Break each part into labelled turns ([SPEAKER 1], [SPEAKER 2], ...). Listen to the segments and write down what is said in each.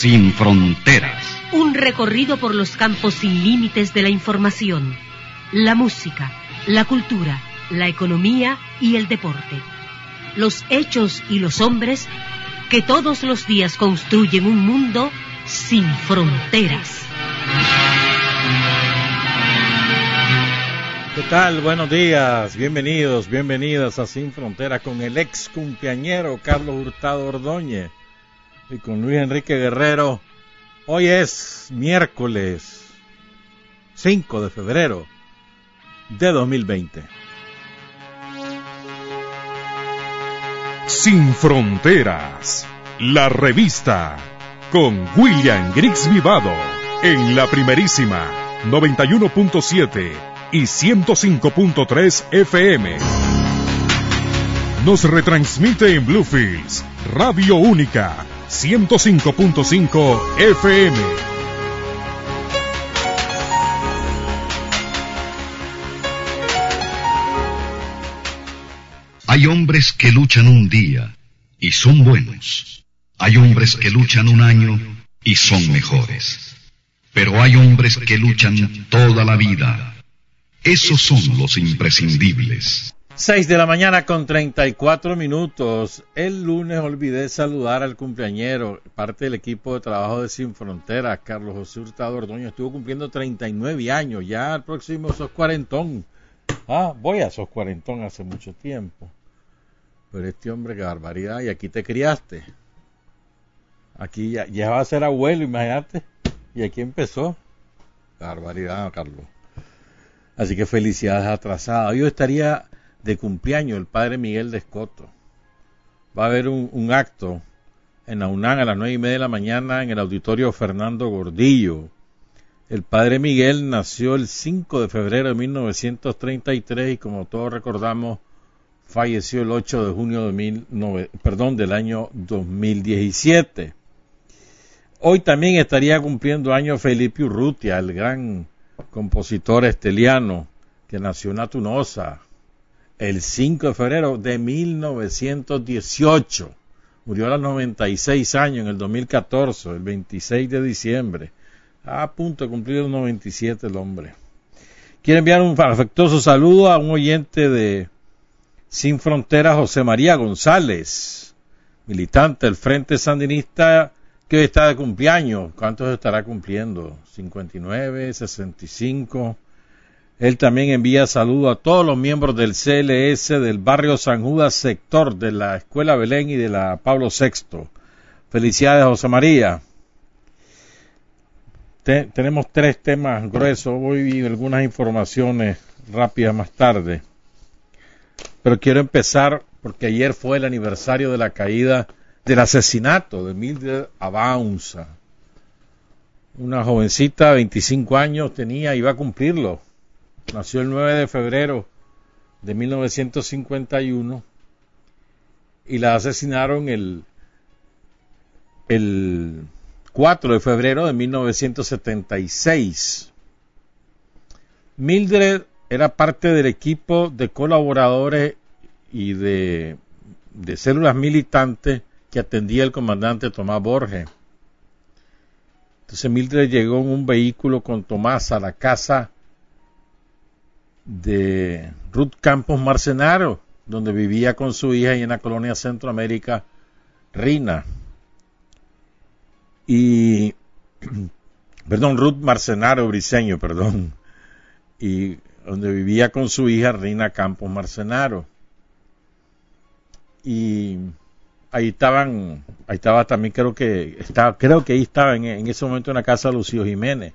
[SPEAKER 1] Sin fronteras.
[SPEAKER 2] Un recorrido por los campos sin límites de la información, la música, la cultura, la economía y el deporte. Los hechos y los hombres que todos los días construyen un mundo sin fronteras.
[SPEAKER 3] ¿Qué tal? Buenos días, bienvenidos, bienvenidas a Sin Fronteras con el ex cumpleañero Carlos Hurtado Ordóñez y con Luis Enrique Guerrero. Hoy es miércoles 5 de febrero de 2020.
[SPEAKER 4] Sin Fronteras, la revista con William Griggs Vivado en la primerísima 91.7 y 105.3 FM. Nos retransmite en Bluefields, Radio Única 105.5 FM.
[SPEAKER 1] Hay hombres que luchan un día y son buenos. Hay hombres que luchan un año y son mejores. Pero hay hombres que luchan toda la vida. Esos son los imprescindibles.
[SPEAKER 3] 6 de la mañana con 34 minutos. El lunes olvidé saludar al cumpleañero, parte del equipo de trabajo de Sin Fronteras, Carlos José Hurtado Ordoño. Estuvo cumpliendo 39 años, ya al próximo sos cuarentón. Ah, voy a sos cuarentón hace mucho tiempo. Pero este hombre, qué barbaridad. Y aquí te criaste. Aquí ya, ya va a ser abuelo, imagínate. Y aquí empezó. barbaridad, Carlos. Así que felicidades atrasadas. Yo estaría de cumpleaños el padre Miguel de Escoto. Va a haber un, acto en la a las nueve y media de la mañana en el auditorio Fernando Gordillo. El padre Miguel nació el 5 de febrero de 1933 y como todos recordamos falleció el 8 de junio de perdón, del año 2017. Hoy también estaría cumpliendo años Felipe Urrutia, el gran compositor esteliano que nació en Atunosa, el 5 de febrero de 1918. Murió a los 96 años en el 2014, el 26 de diciembre. A punto de cumplir los 97 el hombre. Quiero enviar un afectuoso saludo a un oyente de Sin Fronteras, José María González, militante del Frente Sandinista que hoy está de cumpleaños. ¿Cuántos estará cumpliendo? 59, 65. Él también envía saludos a todos los miembros del CLS del barrio San Judas, sector de la Escuela Belén y de la Pablo VI. Felicidades, José María. tenemos tres temas gruesos. Voy a algunas informaciones rápidas más tarde. Pero quiero empezar porque ayer fue el aniversario de la caída del asesinato de Mildred Abaunza. Una jovencita, 25 años tenía, iba a cumplirlo Nació el 9 de febrero de 1951 y la asesinaron el, el 4 de febrero de 1976. Mildred era parte del equipo de colaboradores y de, de células militantes que atendía el comandante Tomás Borges. Entonces Mildred llegó en un vehículo con Tomás a la casa de Ruth Campos Marcenaro, donde vivía con su hija y en la colonia Centroamérica, Rina. Y, perdón, Ruth Marcenaro Briseño, perdón. Y donde vivía con su hija Rina Campos Marcenaro. Y ahí estaban, ahí estaba también creo que, estaba, creo que ahí estaba en, ese momento en la casa de Lucio Jiménez.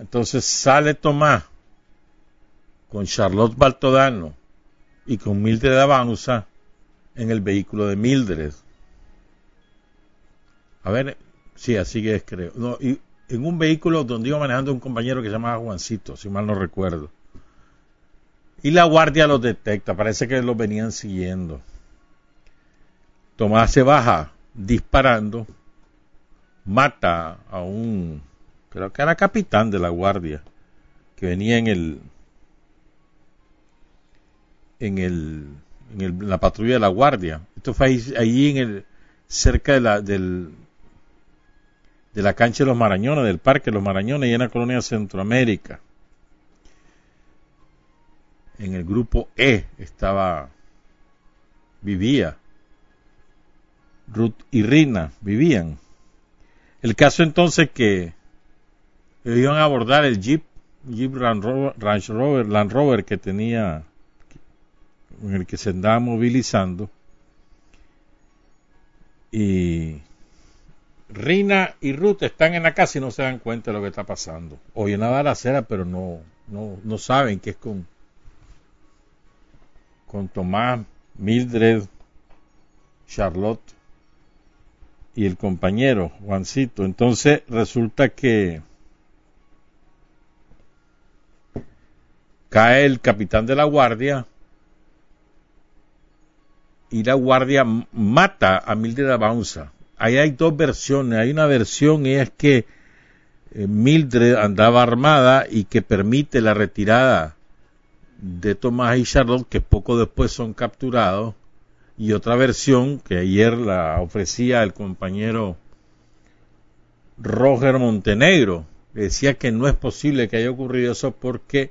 [SPEAKER 3] Entonces sale Tomás con Charlotte Baltodano y con Mildred Avanza en el vehículo de Mildred. A ver, Sí, así que es, creo. En un vehículo donde iba manejando un compañero que se llamaba Juancito, si mal no recuerdo. Y la guardia los detecta, parece que los venían siguiendo. Tomás se baja disparando, mata a un, creo que era capitán de la guardia, que venía en el, en el, en la patrulla de la guardia. Esto fue ahí, en el, cerca de la, del, de la cancha de los Marañones, del Parque de los Marañones, y en la colonia Centroamérica. En el grupo E estaba, vivía, Ruth y Rina vivían. El caso entonces que iban a abordar el Jeep, Jeep Land Rover, Land Rover que tenía, en el que se andaba movilizando. Y Rina y Ruth están en la casa y no se dan cuenta de lo que está pasando. Oyen la balacera, pero no, no, no saben que es con, con Tomás, Mildred, Charlotte y el compañero Juancito. Entonces resulta que cae el capitán de la guardia y la guardia mata a Mildred Avanza. Ahí hay dos versiones. Hay una versión y es que eh, Mildred andaba armada y que permite la retirada de Tomás y Charlotte, que poco después son capturados y otra versión que ayer la ofrecía el compañero Roger Montenegro. Decía que no es posible que haya ocurrido eso porque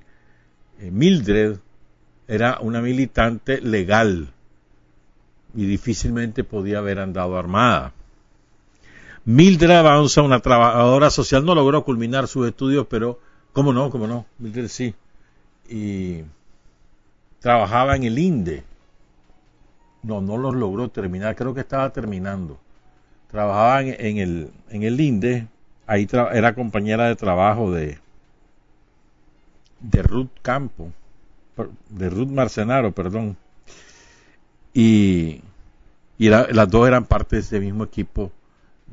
[SPEAKER 3] eh, Mildred era una militante legal y difícilmente podía haber andado armada. Mildred Avanza, una trabajadora social, no logró culminar sus estudios, pero, ¿cómo no? ¿Cómo no? Mildred sí. Y trabajaba en el INDE, no, no los logró terminar, creo que estaba terminando. Trabajaba en, el, en el INDE, ahí era compañera de trabajo de, de Ruth Campo, de Ruth Marcenaro, perdón. Y, y las dos eran parte de ese mismo equipo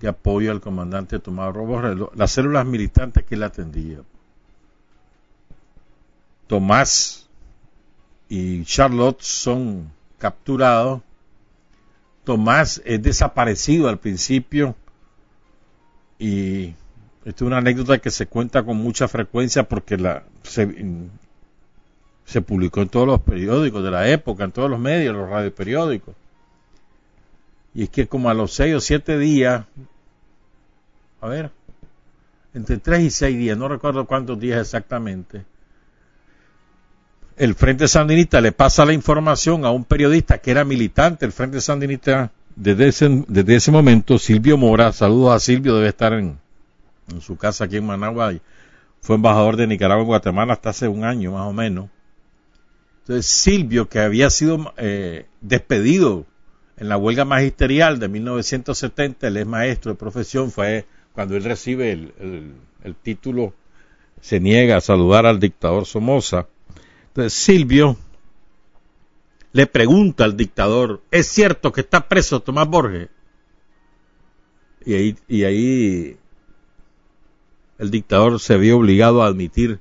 [SPEAKER 3] de apoyo al comandante Tomás Robo, las células militantes que él atendía. Tomás y Charlotte son capturado. Tomás es desaparecido al principio y esta es una anécdota que se cuenta con mucha frecuencia porque la, se publicó en todos los periódicos de la época, en todos los medios, los radioperiódicos. Y es que como a los seis o siete días, a ver, entre tres y seis días, no recuerdo cuántos días exactamente, el Frente Sandinista le pasa la información a un periodista que era militante del Frente Sandinista desde ese, desde ese momento, Silvio Mora, saludos a Silvio, debe estar en, su casa aquí en Managua, fue embajador de Nicaragua en Guatemala hasta hace un año más o menos. Entonces Silvio, que había sido eh, despedido en la huelga magisterial de 1970, él es maestro de profesión, fue cuando él recibe el título, se niega a saludar al dictador Somoza entonces Silvio le pregunta al dictador, ¿es cierto que está preso Tomás Borges? Y ahí, y ahí el dictador se vio obligado a admitir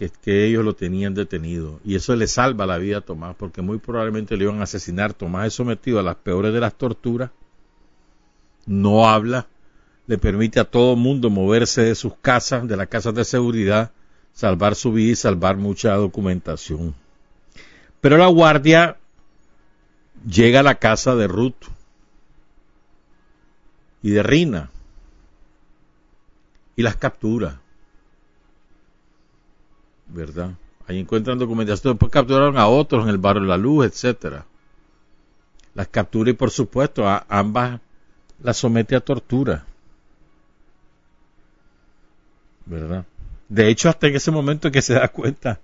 [SPEAKER 3] que, que, ellos lo tenían detenido. Y eso le salva la vida a Tomás, porque muy probablemente le iban a asesinar. Tomás es sometido a las peores de las torturas, no habla, le permite a todo mundo moverse de sus casas, de las casas de seguridad, salvar su vida y salvar mucha documentación. Pero la guardia llega a la casa de Ruth y de Rina y las captura. ¿Verdad? Ahí encuentran documentación. Después capturaron a otros en el barrio La Luz, etcétera. Las captura y por supuesto a ambas las somete a tortura. ¿Verdad? De hecho, hasta en ese momento que se da cuenta,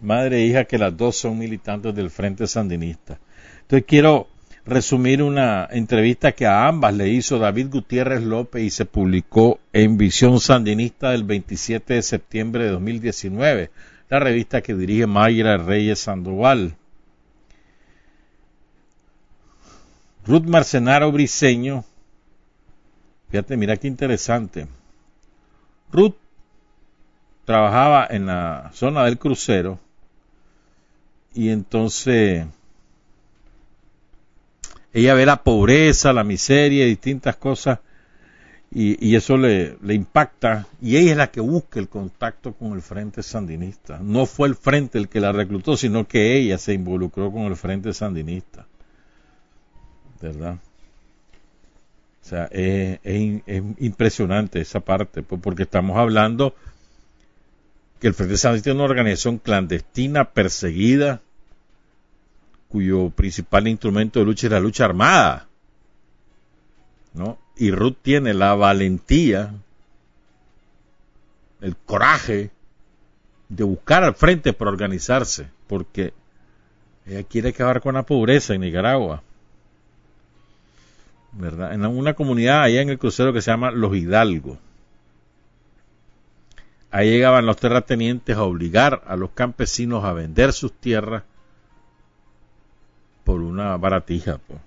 [SPEAKER 3] madre e hija, que las dos son militantes del Frente Sandinista. Entonces quiero resumir una entrevista que a ambas le hizo David Gutiérrez López y se publicó en Visión Sandinista del 27 de septiembre de 2019, la revista que dirige Mayra Reyes Sandoval. Ruth Marcenaro Briceño Fíjate, mira qué interesante. Ruth trabajaba en la zona del crucero y entonces ella ve la pobreza, la miseria, distintas cosas y, eso le, le, impacta y ella es la que busca el contacto con el frente sandinista. No fue el frente el que la reclutó, sino que ella se involucró con el frente sandinista. ¿Verdad? O sea, es, impresionante esa parte, porque estamos hablando que el Frente Sandinista es una organización clandestina, perseguida, cuyo principal instrumento de lucha es la lucha armada. ¿no? Y Ruth tiene la valentía, el coraje de buscar al frente para organizarse, porque ella quiere acabar con la pobreza en Nicaragua. En una comunidad allá en el crucero que se llama Los Hidalgos. Ahí llegaban los terratenientes a obligar a los campesinos a vender sus tierras por una baratija. Pues.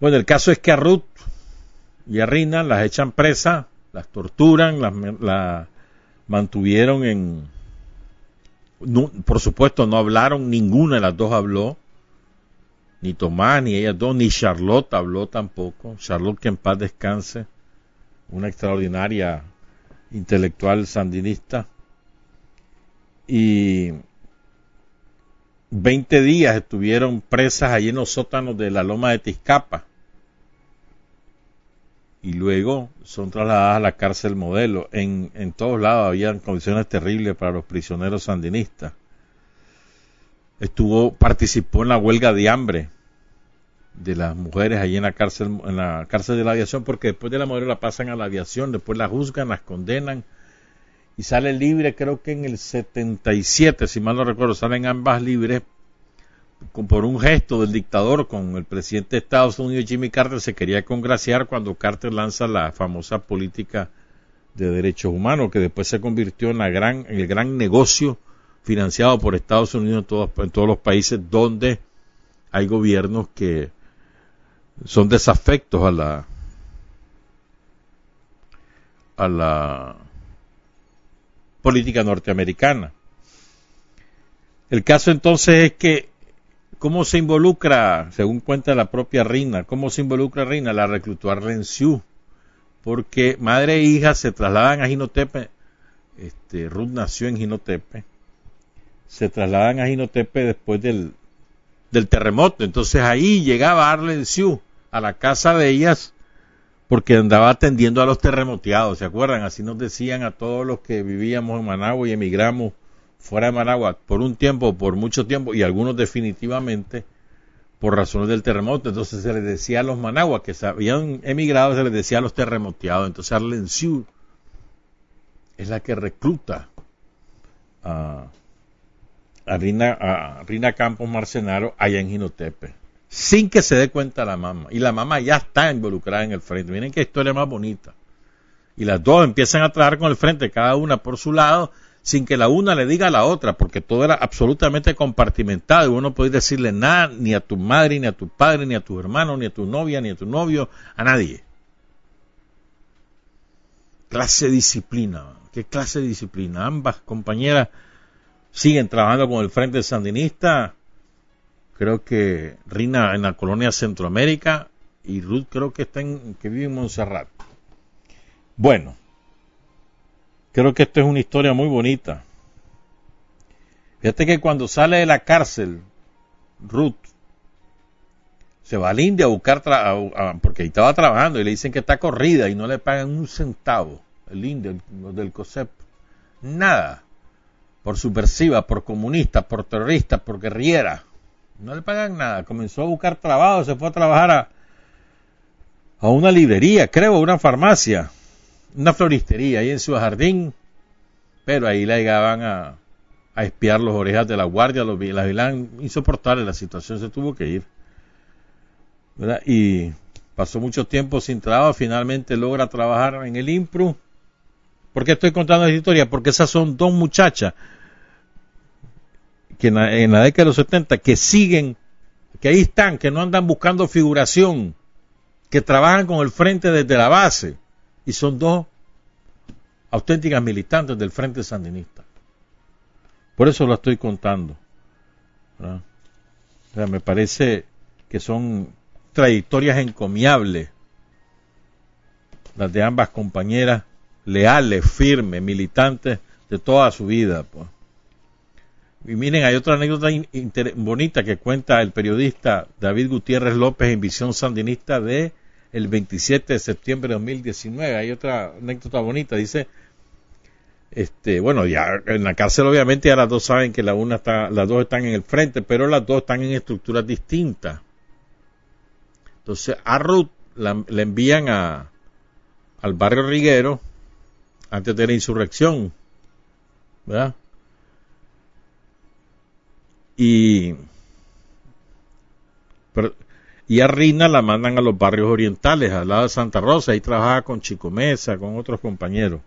[SPEAKER 3] Bueno, el caso es que a Ruth y a Rina las echan presa, las torturan, las, mantuvieron en... por supuesto, no hablaron, ninguna de las dos habló ni Tomás, ni ellas dos, ni Charlotte habló tampoco. Charlotte, que en paz descanse, una extraordinaria intelectual sandinista. Y 20 días estuvieron presas allí en los sótanos de la loma de Tizcapa. Y luego son trasladadas a la cárcel modelo. En, en todos lados había condiciones terribles para los prisioneros sandinistas estuvo participó en la huelga de hambre de las mujeres allí en la cárcel en la cárcel de la aviación porque después de la mujer la pasan a la aviación después la juzgan las condenan y sale libre creo que en el 77 si mal no recuerdo salen ambas libres por un gesto del dictador con el presidente de Estados Unidos Jimmy Carter se quería congraciar cuando Carter lanza la famosa política de derechos humanos que después se convirtió en la gran en el gran negocio financiado por Estados Unidos en todos, los países donde hay gobiernos que son desafectos a la a la política norteamericana. El caso entonces es que cómo se involucra, según cuenta la propia Reina, cómo se involucra Reina, la reclutó a Renciú, porque madre e hija se trasladan a Ginotepe, este, Ruth nació en Ginotepe, se trasladan a Ginotepe después del, del terremoto. Entonces ahí llegaba Arlen Siu a la casa de ellas porque andaba atendiendo a los terremoteados, ¿se acuerdan? Así nos decían a todos los que vivíamos en Managua y emigramos fuera de Managua por un tiempo, por mucho tiempo, y algunos definitivamente por razones del terremoto. Entonces se les decía a los Managua que habían emigrado, se les decía a los terremoteados. Entonces Arlen Siu es la que recluta a, a Rina, Campos Marcenaro allá en Ginotepe, sin que se dé cuenta la mamá. Y la mamá ya está involucrada en el frente. Miren qué historia más bonita. Y las dos empiezan a trabajar con el frente, cada una por su lado, sin que la una le diga a la otra, porque todo era absolutamente compartimentado y uno no podía decirle nada ni a tu madre, ni a tu padre, ni a tu hermano, ni a tu novia, ni a tu novio, a nadie. Clase disciplina, qué clase disciplina. Ambas compañeras siguen trabajando con el Frente Sandinista. Creo que Rina en la colonia Centroamérica y Ruth creo que está en, que vive en Montserrat. Bueno, creo que esto es una historia muy bonita. Fíjate que cuando sale de la cárcel, Ruth se va al India a buscar, porque ahí estaba trabajando y le dicen que está corrida y no le pagan un centavo, el India, del COSEP, nada por subversiva, por comunista, por terrorista, por guerrillera. No le pagan nada. Comenzó a buscar trabajo, se fue a trabajar a, a una librería, creo, una farmacia, una floristería ahí en su jardín, pero ahí la llegaban a, a espiar los orejas de la guardia, los, la vigilan insoportable, la situación se tuvo que ir. Y pasó mucho tiempo sin trabajo, finalmente logra trabajar en el IMPRU. ¿Por qué estoy contando esta historia? Porque esas son dos muchachas que en la, década de los 70 que siguen, que ahí están, que no andan buscando figuración, que trabajan con el frente desde la base y son dos auténticas militantes del frente sandinista. Por eso lo estoy contando. me parece que son trayectorias encomiables las de ambas compañeras, leales, firmes, militantes de toda su vida. Pues. Y miren, hay otra anécdota bonita que cuenta el periodista David Gutiérrez López en Visión Sandinista de el 27 de septiembre de 2019. Hay otra anécdota bonita, dice, este, bueno, ya en la cárcel obviamente ya las dos saben que la una está, las dos están en el frente, pero las dos están en estructuras distintas. Entonces a Ruth la, envían a, al barrio Riguero antes de la insurrección, ¿verdad? Y, y a Rina la mandan a los barrios orientales, al lado de Santa Rosa, ahí trabajaba con Chico Mesa, con otros compañeros.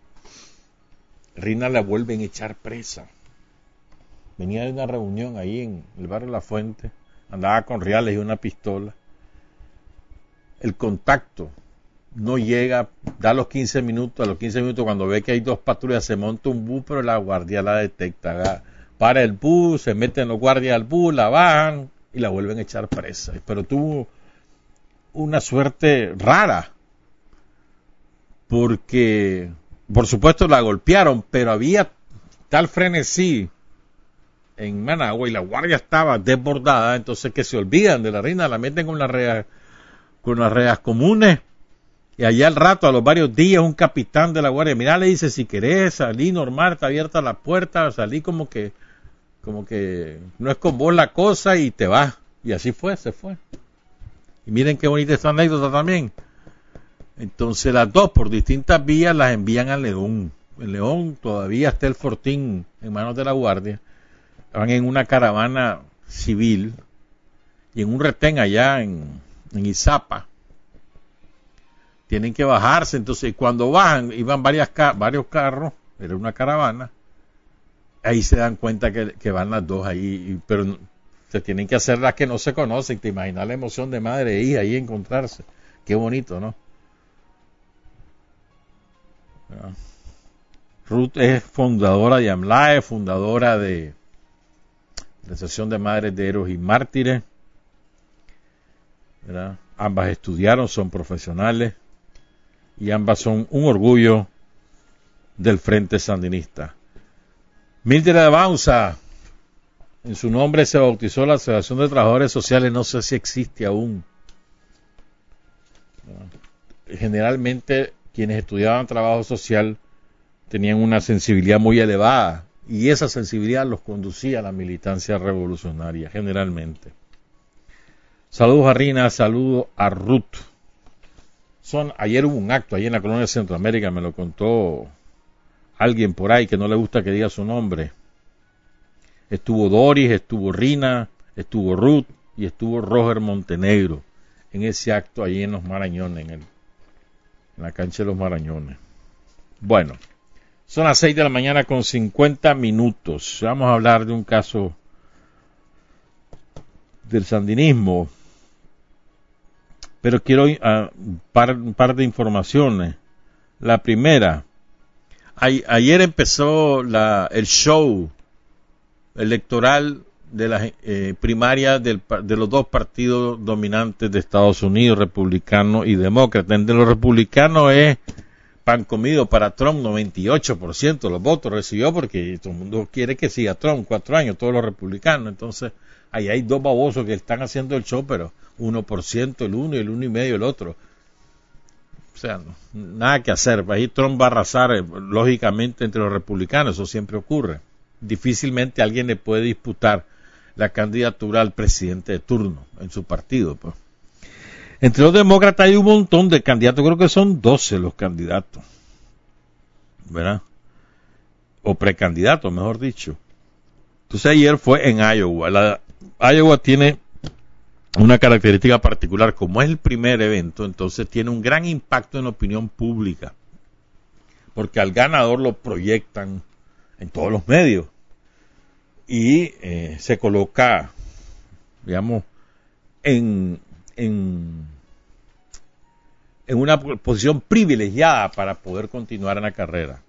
[SPEAKER 3] Rina la vuelven a echar presa. Venía de una reunión ahí en el barrio La Fuente, andaba con reales y una pistola. El contacto no llega, da los 15 minutos, a los 15 minutos cuando ve que hay dos patrullas se monta un bus, pero la guardia la detecta. Para el bus, se meten los guardias al bus, la bajan y la vuelven a echar presa. Pero tuvo una suerte rara, porque por supuesto la golpearon, pero había tal frenesí en Managua y la guardia estaba desbordada, entonces que se olvidan de la reina, la meten con las reas, con las reas comunes. Y allá al rato, a los varios días, un capitán de la guardia, mira, le dice, si querés salir normal, está abierta la puerta, salí como que, como que no es con vos la cosa y te vas. Y así fue, se fue. Y miren qué bonita esta anécdota también. Entonces las dos por distintas vías las envían a León. En León todavía está el fortín en manos de la guardia. Van en una caravana civil y en un retén allá en, en Izapa. Tienen que bajarse, entonces cuando bajan, iban varias, varios carros, era una caravana, ahí se dan cuenta que, van las dos ahí, pero se tienen que hacer las que no se conocen, te imaginas la emoción de madre e hija ahí encontrarse, qué bonito, ¿no? Ruth es fundadora de AMLAE, fundadora de la Asociación de Madres de Héroes y Mártires. Ambas estudiaron, son profesionales y ambas son un orgullo del Frente Sandinista. Mildred Bausa, en su nombre se bautizó la Asociación de Trabajadores Sociales, no sé si existe aún. Generalmente quienes estudiaban trabajo social tenían una sensibilidad muy elevada y esa sensibilidad los conducía a la militancia revolucionaria, generalmente. Saludos a Rina, saludos a Ruth. Son, ayer hubo un acto, ahí en la colonia de Centroamérica, me lo contó alguien por ahí que no le gusta que diga su nombre. Estuvo Doris, estuvo Rina, estuvo Ruth y estuvo Roger Montenegro en ese acto ahí en los Marañones, en el en la cancha de los Marañones. Bueno, son las 6 de la mañana con 50 minutos. Vamos a hablar de un caso del sandinismo. Pero quiero uh, un par de informaciones. La primera, ayer empezó la, el show electoral de las eh, primarias de los dos partidos dominantes de Estados Unidos, republicano y demócrata. Entre los republicanos es pan comido para Trump, 98% de los votos recibió porque todo el mundo quiere que siga Trump cuatro años, todos los republicanos. Entonces, ahí hay dos babosos que están haciendo el show, pero 1% el uno y el uno y medio el otro. O sea, nada que hacer. Ahí Trump va a arrasar, eh, lógicamente, entre los republicanos, eso siempre ocurre. Difícilmente alguien le puede disputar la candidatura al presidente de turno en su partido. Pues. Entre los demócratas hay un montón de candidatos, creo que son 12 los candidatos, ¿verdad? O precandidatos, mejor dicho. Entonces ayer fue en Iowa. La, Iowa tiene una característica particular, como es el primer evento, entonces tiene un gran impacto en la opinión pública, porque al ganador lo proyectan en todos los medios y eh, se coloca, digamos, en, en, en una posición privilegiada para poder continuar en la carrera.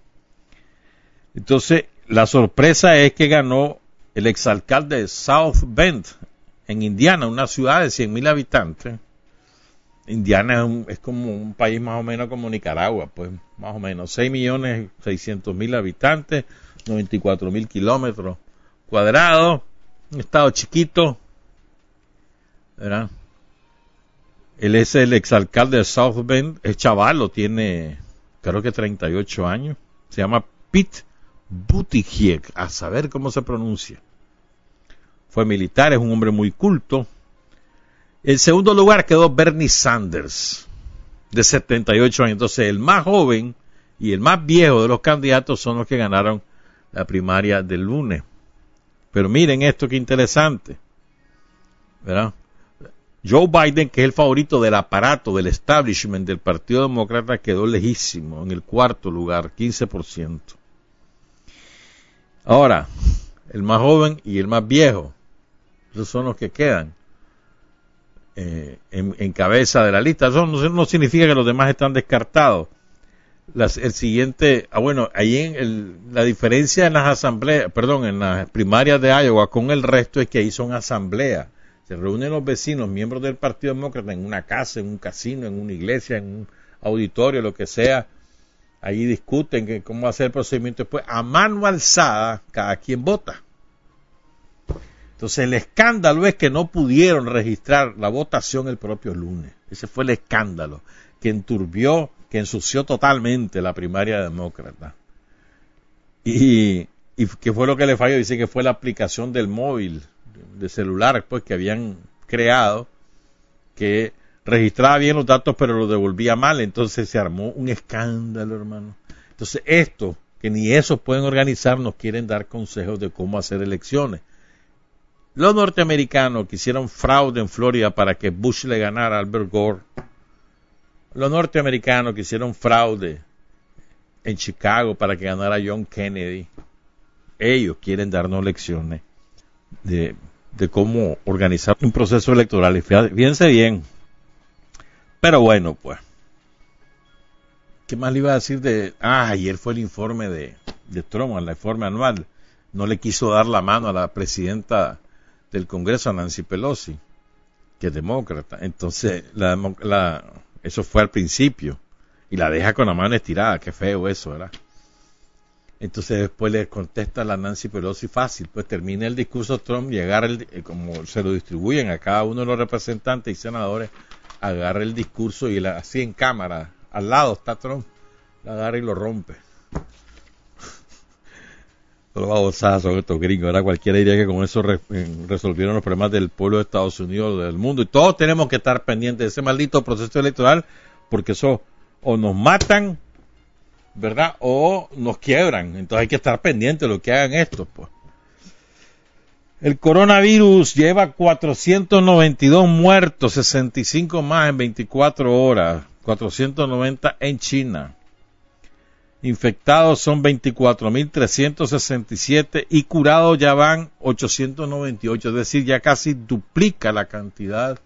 [SPEAKER 3] Entonces, la sorpresa es que ganó el exalcalde de South Bend, en Indiana, una ciudad de 100.000 habitantes. Indiana es, como un país más o menos como Nicaragua, pues más o menos 6 millones 600 mil habitantes, 94 mil kilómetros cuadrados, un estado chiquito, ¿verdad? Él es el exalcalde de South Bend, es chaval, tiene creo que 38 años, se llama Pete Buttigieg, a saber cómo se pronuncia. Fue militar, es un hombre muy culto. En segundo lugar quedó Bernie Sanders, de 78 años. Entonces, el más joven y el más viejo de los candidatos son los que ganaron la primaria del lunes. Pero miren esto que interesante. ¿Verdad? Joe Biden, que es el favorito del aparato, del establishment del Partido Demócrata, quedó lejísimo, en el cuarto lugar, 15%. Ahora, el más joven y el más viejo, esos son los que quedan eh, en, cabeza de la lista. Eso no, significa que los demás están descartados. el siguiente, ah bueno, ahí en la diferencia en las asambleas, perdón, en las primarias de Iowa con el resto es que ahí son asambleas. Se reúnen los vecinos, miembros del Partido Demócrata, en una casa, en un casino, en una iglesia, en un auditorio, lo que sea, Ahí discuten que cómo hacer el procedimiento después. A mano alzada, cada quien vota. Entonces el escándalo es que no pudieron registrar la votación el propio lunes. Ese fue el escándalo que enturbió, que ensució totalmente la primaria demócrata. Y, y qué fue lo que le falló, dice que fue la aplicación del móvil, de celular, pues que habían creado, que registraba bien los datos pero los devolvía mal, entonces se armó un escándalo, hermano. Entonces esto, que ni eso pueden organizar, nos quieren dar consejos de cómo hacer elecciones. Los norteamericanos que hicieron fraude en Florida para que Bush le ganara a Albert Gore. Los norteamericanos que hicieron fraude en Chicago para que ganara John Kennedy. Ellos quieren darnos lecciones de, cómo organizar un proceso electoral. Y fíjense bien, pero bueno, pues. ¿Qué más le iba a decir de... Ah, ayer fue el informe de, de Trump, el informe anual. No le quiso dar la mano a la presidenta del Congreso, a Nancy Pelosi, que es demócrata. Entonces, la, eso fue al principio. Y la deja con la mano estirada. Qué feo eso, ¿verdad? Entonces después le contesta a la Nancy Pelosi fácil, pues termina el discurso Trump y agarra el, eh, como se lo distribuyen a cada uno de los representantes y senadores, agarra el discurso y la, así en cámara, al lado está Trump, la agarra y lo rompe. Los babosazos son estos gringos, ¿verdad? Cualquiera diría que con eso resolvieron los problemas del pueblo de Estados Unidos, del mundo, y todos tenemos que estar pendientes de ese maldito proceso electoral, porque eso o nos matan, ¿verdad? O nos quiebran. Entonces hay que estar pendientes de lo que hagan estos, pues. El coronavirus lleva 492 muertos, 65 más en 24 horas, 490 en China. Infectados son 24.367 y curados ya van 898, es decir, ya casi duplica la cantidad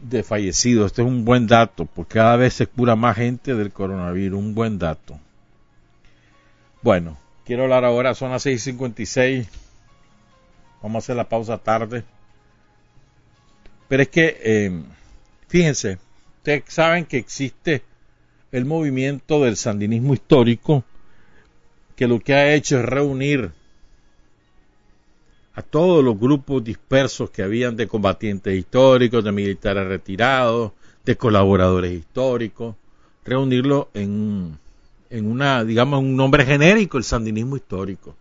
[SPEAKER 3] de fallecidos. Este es un buen dato, porque cada vez se cura más gente del coronavirus, un buen dato. Bueno, quiero hablar ahora, son las 6.56 Vamos a hacer la pausa tarde. Pero es que, eh, fíjense, ustedes saben que existe el movimiento del sandinismo histórico, que lo que ha hecho es reunir a todos los grupos dispersos que habían de combatientes históricos, de militares retirados, de colaboradores históricos, reunirlo en, en una, digamos, un nombre genérico, el sandinismo histórico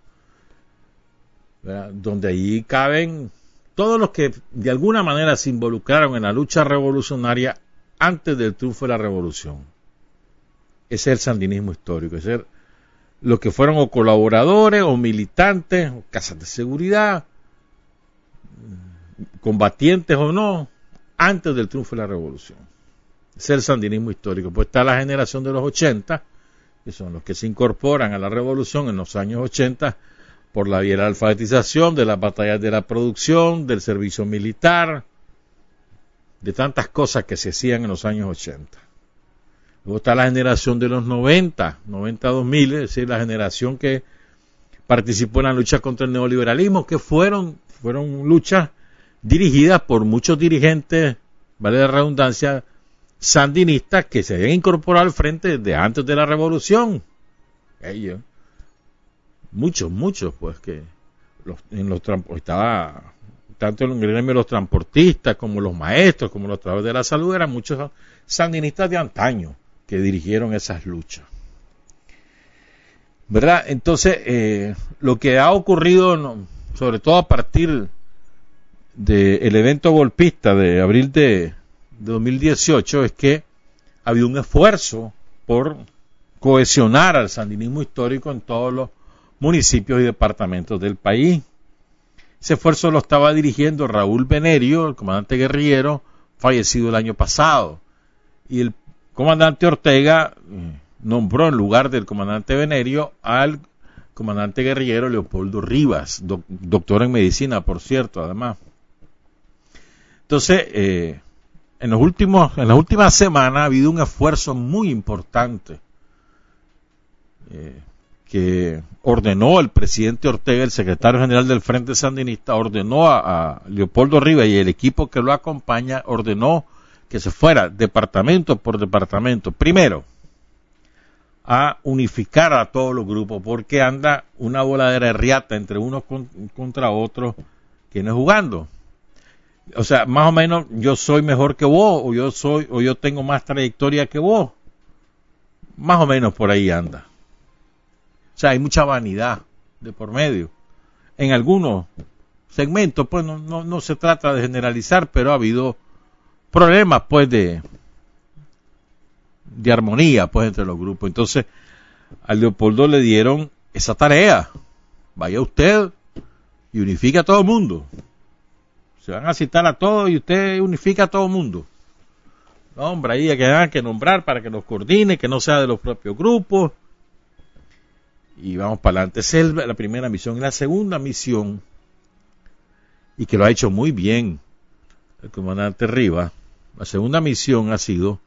[SPEAKER 3] donde allí caben todos los que de alguna manera se involucraron en la lucha revolucionaria antes del triunfo de la revolución. Es el sandinismo histórico, es los que fueron o colaboradores o militantes o casas de seguridad, combatientes o no, antes del triunfo de la revolución. Es el sandinismo histórico. Pues está la generación de los 80, que son los que se incorporan a la revolución en los años 80 por la vía de la alfabetización, de las batallas de la producción, del servicio militar, de tantas cosas que se hacían en los años 80. Luego está la generación de los 90, 90-2000, es decir, la generación que participó en la lucha contra el neoliberalismo, que fueron, fueron luchas dirigidas por muchos dirigentes, vale la redundancia, sandinistas que se habían incorporado al frente desde antes de la revolución. Ellos. Muchos, muchos, pues que los, en los estaba tanto en el de los transportistas como los maestros, como los trabajadores de la salud, eran muchos sandinistas de antaño que dirigieron esas luchas. ¿Verdad? Entonces, eh, lo que ha ocurrido, sobre todo a partir del evento golpista de abril de, 2018, es que ha habido un esfuerzo por cohesionar al sandinismo histórico en todos los municipios y departamentos del país. Ese esfuerzo lo estaba dirigiendo Raúl Venerio, el comandante guerrillero, fallecido el año pasado. Y el comandante Ortega eh, nombró en lugar del comandante Venerio al comandante guerrillero Leopoldo Rivas, doctor en medicina, por cierto, además. Entonces, eh, en, los últimos, en las últimas semanas ha habido un esfuerzo muy importante eh, que ordenó el presidente Ortega, el secretario general del Frente Sandinista, ordenó a, Leopoldo Rivas y el equipo que lo acompaña, ordenó que se fuera departamento por departamento. Primero, a unificar a todos los grupos, porque anda una voladera de riata entre unos contra otros, quienes jugando o sea, más o menos yo soy mejor que vos, o yo soy, o yo tengo más trayectoria que vos. Más o menos por ahí anda. O sea, hay mucha vanidad de por medio. En algunos segmentos, pues no, no, no se trata de generalizar, pero ha habido problemas, pues, de, de armonía, pues, entre los grupos. Entonces, a Leopoldo le dieron esa tarea. Vaya usted y unifique a todo el mundo. Se van a citar a todos y usted unifica a todo el mundo. No, hombre, ahí hay que, que nombrar para que nos coordine, que no sea de los propios grupos. Y vamos para adelante. Esa es la primera misión. Y la segunda misión, y que lo ha hecho muy bien el comandante Rivas, la segunda misión ha sido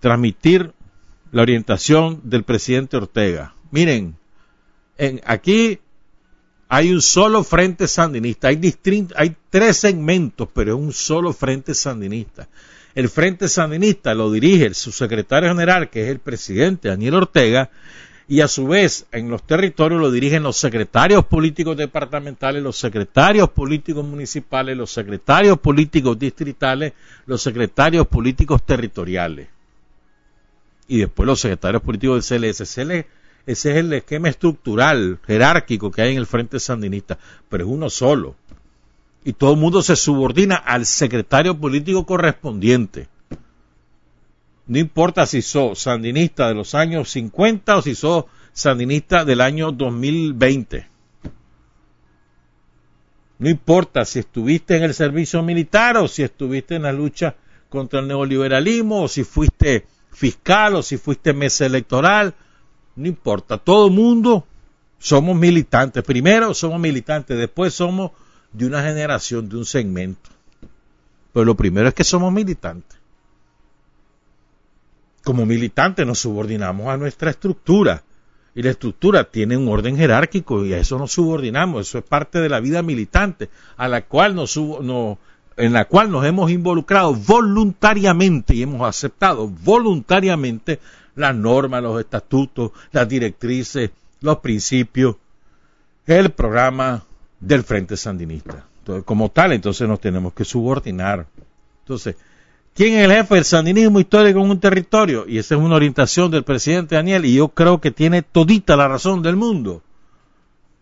[SPEAKER 3] transmitir la orientación del presidente Ortega. Miren, en, aquí hay un solo frente sandinista, hay, hay tres segmentos, pero es un solo frente sandinista. El frente sandinista lo dirige su secretario general, que es el presidente Daniel Ortega, y a su vez en los territorios lo dirigen los secretarios políticos departamentales, los secretarios políticos municipales, los secretarios políticos distritales, los secretarios políticos territoriales y después los secretarios políticos del CLS. Ese es el esquema estructural, jerárquico que hay en el Frente Sandinista, pero es uno solo. Y todo el mundo se subordina al secretario político correspondiente. No importa si sos sandinista de los años 50 o si sos sandinista del año 2020. No importa si estuviste en el servicio militar o si estuviste en la lucha contra el neoliberalismo o si fuiste fiscal o si fuiste mesa electoral no importa, todo mundo somos militantes. Primero somos militantes, después somos de una generación, de un segmento. Pero lo primero es que somos militantes. Como militantes nos subordinamos a nuestra estructura. Y la estructura tiene un orden jerárquico y a eso nos subordinamos. Eso es parte de la vida militante, a la cual nos, no, en la cual nos hemos involucrado voluntariamente y hemos aceptado voluntariamente las normas, los estatutos, las directrices, los principios, el programa del Frente Sandinista. Entonces, como tal, entonces nos tenemos que subordinar. Entonces, ¿quién es el jefe del sandinismo histórico en un territorio? Y esa es una orientación del presidente Daniel, y yo creo que tiene todita la razón del mundo.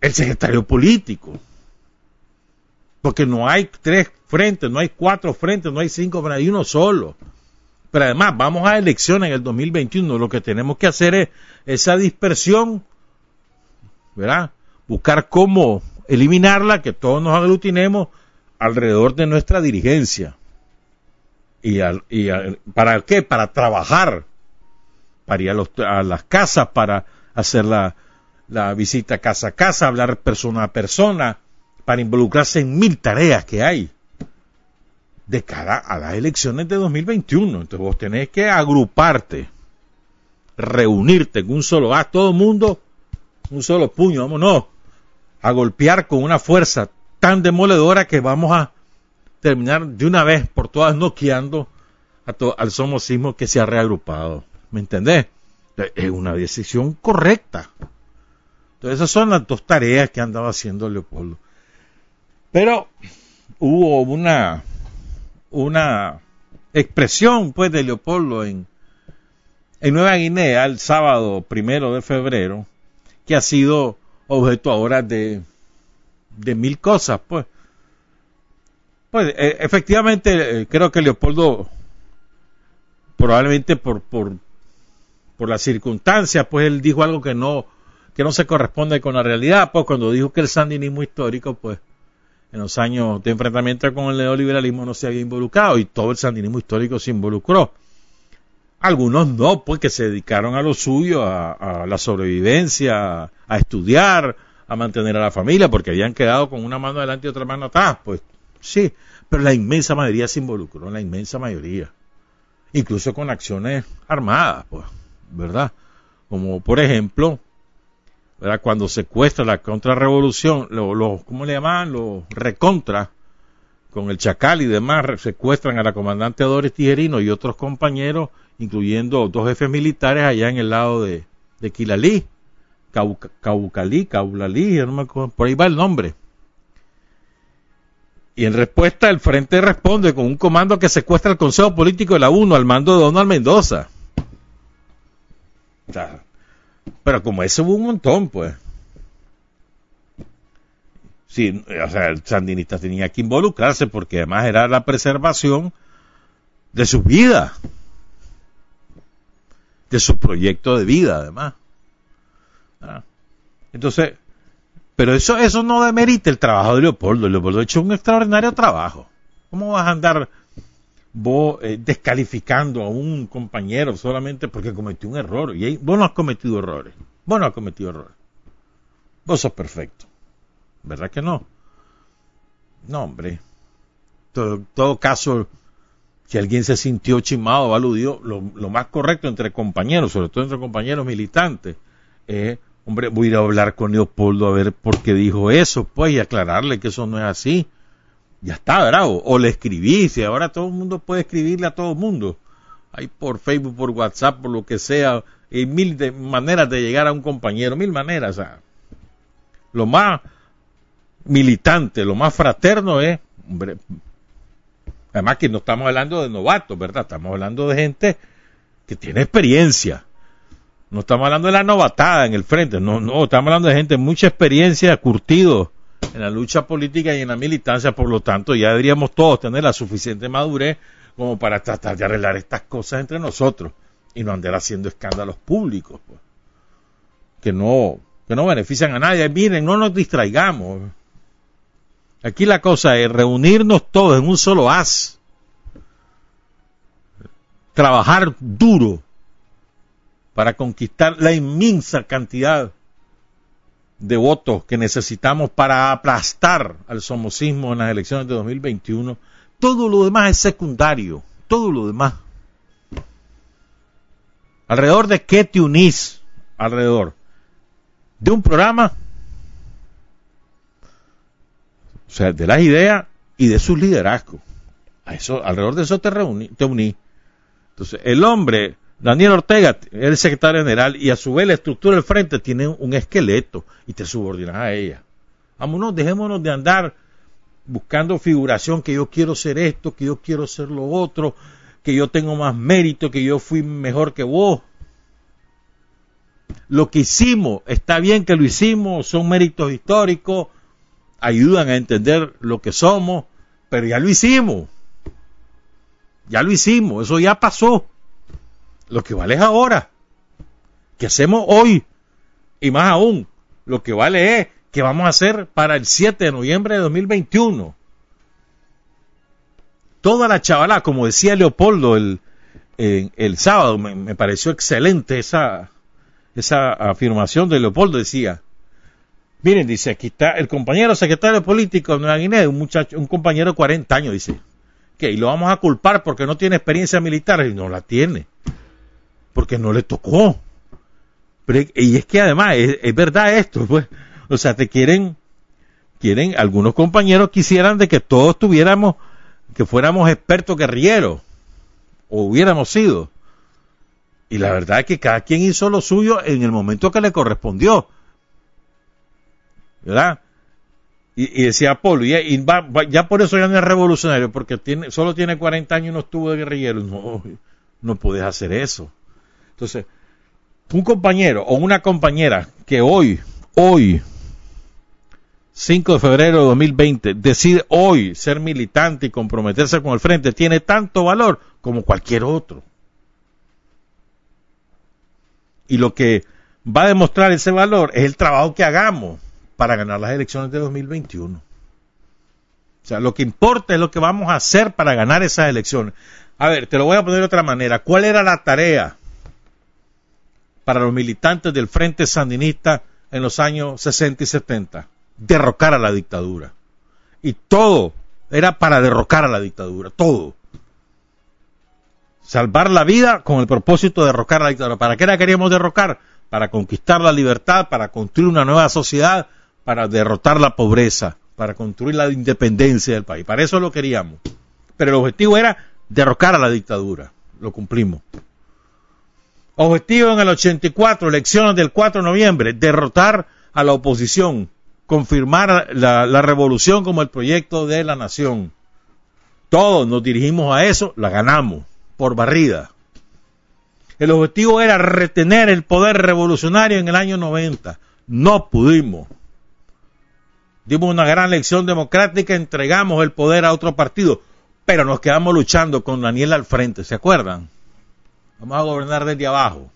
[SPEAKER 3] El secretario político. Porque no hay tres frentes, no hay cuatro frentes, no hay cinco frentes, hay uno solo. Pero además, vamos a elecciones en el 2021. Lo que tenemos que hacer es esa dispersión, ¿verdad? Buscar cómo eliminarla, que todos nos aglutinemos alrededor de nuestra dirigencia. ¿Y, para qué? Para trabajar, para ir a, las casas, para hacer la, la visita casa a casa, hablar persona a persona, para involucrarse en mil tareas que hay de cara a las elecciones de 2021. Entonces vos tenés que agruparte, reunirte en un solo acto, todo mundo, un solo puño, vámonos, a golpear con una fuerza tan demoledora que vamos a terminar de una vez por todas noqueando al somocismo que se ha reagrupado. ¿Me entendés? Es una decisión correcta. Entonces esas son las dos tareas que andaba haciendo Leopoldo. Pero hubo una, una expresión pues de Leopoldo en, en Nueva Guinea el sábado primero de febrero que ha sido objeto ahora de, de mil cosas pues. Pues eh, efectivamente eh, creo que Leopoldo probablemente por, por, por las circunstancias, pues él dijo algo que no, que no se corresponde con la realidad, pues cuando dijo que el sandinismo histórico, pues en los años de enfrentamiento con el neoliberalismo no se había involucrado y todo el sandinismo histórico se involucró. Algunos no, pues que se dedicaron a lo suyo, a, la sobrevivencia, a estudiar, a mantener a la familia, porque habían quedado con una mano adelante y otra mano atrás, pues sí, pero la inmensa mayoría se involucró, la inmensa mayoría incluso con acciones armadas, pues, ¿verdad? Como por ejemplo, ¿verdad? cuando secuestra la contrarrevolución, lo, ¿cómo le llaman? Los recontra, con el Chacal y demás, secuestran a la comandante Doris Tijerino y otros compañeros, incluyendo dos jefes militares allá en el lado de, de Quilalí, Caucalí, Caulalí, por ahí va el nombre. Y en respuesta, el Frente responde con un comando que secuestra el Consejo Político de la UNO al mando de Donald Mendoza. pero como eso hubo un montón, pues. Sí, o sea, el sandinista tenía que involucrarse porque además era la preservación de su vida, de su proyecto de vida, además. Ah. Entonces, pero eso, eso no demerita el trabajo de Leopoldo. Leopoldo ha hecho un extraordinario trabajo. ¿Cómo vas a andar vos eh, descalificando a un compañero solamente porque cometió un error? Y ahí, vos no has cometido errores. Vos no has cometido errores. Vos sos perfecto. ¿Verdad que no? No, hombre. En todo, caso, si alguien se sintió chimado o aludido, lo más correcto entre compañeros, sobre todo entre compañeros militantes, es Hombre, voy a ir a hablar con Leopoldo a ver por qué dijo eso, pues, y aclararle que eso no es así. Ya está, bravo. O le escribí, si ahora todo el mundo puede escribirle a todo el mundo. Hay por Facebook, por WhatsApp, por lo que sea, hay mil de maneras de llegar a un compañero, mil maneras. Lo más militante, lo más fraterno es, hombre, además que no estamos hablando de novatos, ¿verdad? Estamos hablando de gente que tiene experiencia no estamos hablando de la novatada en el frente, no, no, estamos hablando de gente mucha experiencia, curtido en la lucha política y en la militancia, por lo tanto ya deberíamos todos tener la suficiente madurez como para tratar de arreglar estas cosas entre nosotros y no andar haciendo escándalos públicos pues, que no que no benefician a nadie. Miren, no nos distraigamos. Aquí la cosa es reunirnos todos en un solo haz, trabajar duro para conquistar la inmensa cantidad de votos que necesitamos para aplastar al somocismo en las elecciones de 2021, todo lo demás es secundario, todo lo demás. ¿Alrededor de qué te unís? Alrededor de un programa, o sea, de las ideas y de su liderazgo. A eso, alrededor de eso te, reuní, te uní. Entonces, el hombre Daniel Ortega es el secretario general y a su vez la estructura del frente tiene un esqueleto y te subordinas a ella. Vámonos, dejémonos de andar buscando figuración que yo quiero ser esto, que yo quiero ser lo otro, que yo tengo más mérito, que yo fui mejor que vos. Lo que hicimos, está bien que lo hicimos, son méritos históricos, ayudan a entender lo que somos, pero ya lo hicimos. Ya lo hicimos, eso ya pasó. Lo que vale es ahora. ¿Qué hacemos hoy? Y más aún, lo que vale es que vamos a hacer para el 7 de noviembre de 2021. Toda la chavala, como decía Leopoldo el, sábado, me, pareció excelente esa, esa afirmación de Leopoldo, decía, miren, dice, aquí está el compañero secretario político de Nueva Guinea, un muchacho, un compañero de 40 años, dice, qué? Y lo vamos a culpar porque no tiene experiencia militar. Y no la tiene. Porque no le tocó. y es que además, es, verdad esto, pues. O sea, te quieren, quieren, algunos compañeros quisieran de que todos tuviéramos, que fuéramos expertos guerrilleros. O hubiéramos sido. Y la verdad es que cada quien hizo lo suyo en el momento que le correspondió. ¿Verdad? Y, decía Polo, y, ya por eso ya no es revolucionario, porque tiene, solo tiene 40 años y no estuvo de guerrillero. No, no puedes hacer eso. Entonces, un compañero o una compañera que hoy, hoy, 5 de febrero de 2020, decide hoy ser militante y comprometerse con el frente, tiene tanto valor como cualquier otro. Y lo que va a demostrar ese valor es el trabajo que hagamos para ganar las elecciones de 2021. O sea, lo que importa es lo que vamos a hacer para ganar esas elecciones. A ver, te lo voy a poner de otra manera. ¿Cuál era la tarea para los militantes del Frente Sandinista en los años 60 y 70? Derrocar a la dictadura. Y todo era para derrocar a la dictadura, todo. Salvar la vida con el propósito de derrocar a la dictadura. ¿Para qué la queríamos derrocar? Para conquistar la libertad, para construir una nueva sociedad, para derrotar la pobreza, para construir la independencia del país. Para eso lo queríamos. Pero el objetivo era derrocar a la dictadura. Lo cumplimos. Objetivo en el 84, elecciones del 4 de noviembre, derrotar a la oposición, confirmar la, la revolución como el proyecto de la nación. Todos nos dirigimos a eso, la ganamos, por barrida. El objetivo era retener el poder revolucionario en el año 90. No pudimos dimos una gran elección democrática, entregamos el poder a otro partido, pero nos quedamos luchando con Daniel al frente, ¿se acuerdan? Vamos a gobernar desde abajo.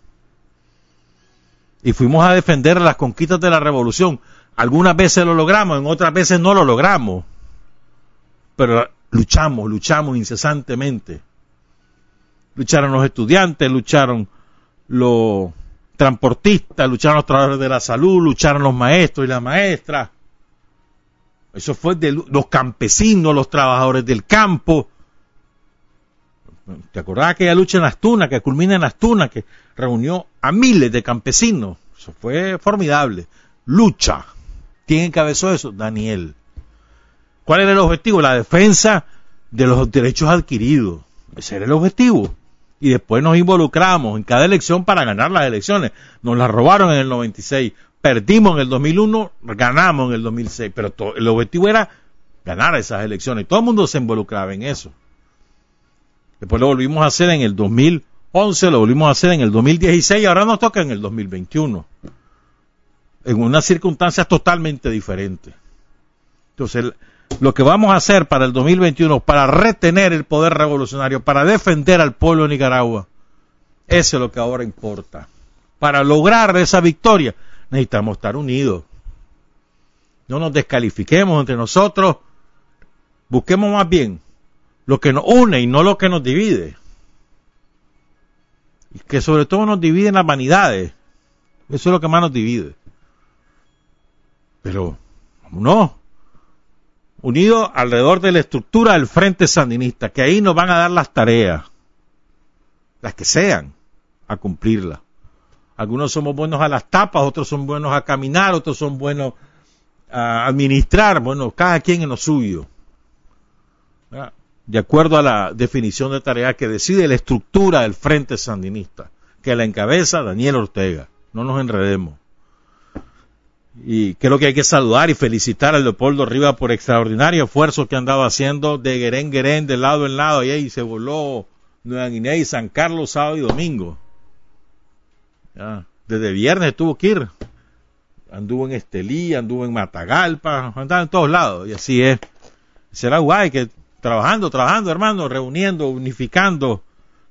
[SPEAKER 3] Y fuimos a defender las conquistas de la revolución. Algunas veces lo logramos, en otras veces no lo logramos. Pero luchamos, luchamos incesantemente. Lucharon los estudiantes, lucharon los transportistas, lucharon los trabajadores de la salud, lucharon los maestros y las maestras eso fue de los campesinos, los trabajadores del campo. ¿Te acordás aquella lucha en las tunas, que culmina en las tunas, que reunió a miles de campesinos? Eso fue formidable. Lucha. ¿Quién encabezó eso? Daniel. ¿Cuál era el objetivo? La defensa de los derechos adquiridos. Ese era el objetivo. Y después nos involucramos en cada elección para ganar las elecciones. Nos las robaron en el 96, Perdimos en el 2001, ganamos en el 2006, pero el objetivo era ganar esas elecciones. Todo el mundo se involucraba en eso. Después lo volvimos a hacer en el 2011, lo volvimos a hacer en el 2016 y ahora nos toca en el 2021. En unas circunstancias totalmente diferentes. Entonces, lo que vamos a hacer para el 2021, para retener el poder revolucionario, para defender al pueblo de Nicaragua, eso es lo que ahora importa. Para lograr esa victoria, necesitamos estar unidos. No nos descalifiquemos entre nosotros. Busquemos más bien lo que nos une y no lo que nos divide. Y que sobre todo nos divide en las vanidades. Eso es lo que más nos divide. Pero, no. Unidos alrededor de la estructura del Frente Sandinista, que ahí nos van a dar las tareas, las que sean, a cumplirlas. Algunos somos buenos a las tapas, otros son buenos a caminar, otros son buenos a administrar. Bueno, cada quien en lo suyo. De acuerdo a la definición de tarea que decide la estructura del Frente Sandinista, que la encabeza Daniel Ortega. No nos enredemos. Y creo que hay que saludar y felicitar a Leopoldo Rivas por extraordinario esfuerzo que han dado haciendo de Guerén Guerén de lado en lado y ahí se voló Nueva Guinea y San Carlos sábado y domingo. Desde viernes tuvo que ir. Anduvo en Estelí, anduvo en Matagalpa, andaba en todos lados. Y así es. Será guay que trabajando, trabajando, hermano, reuniendo, unificando,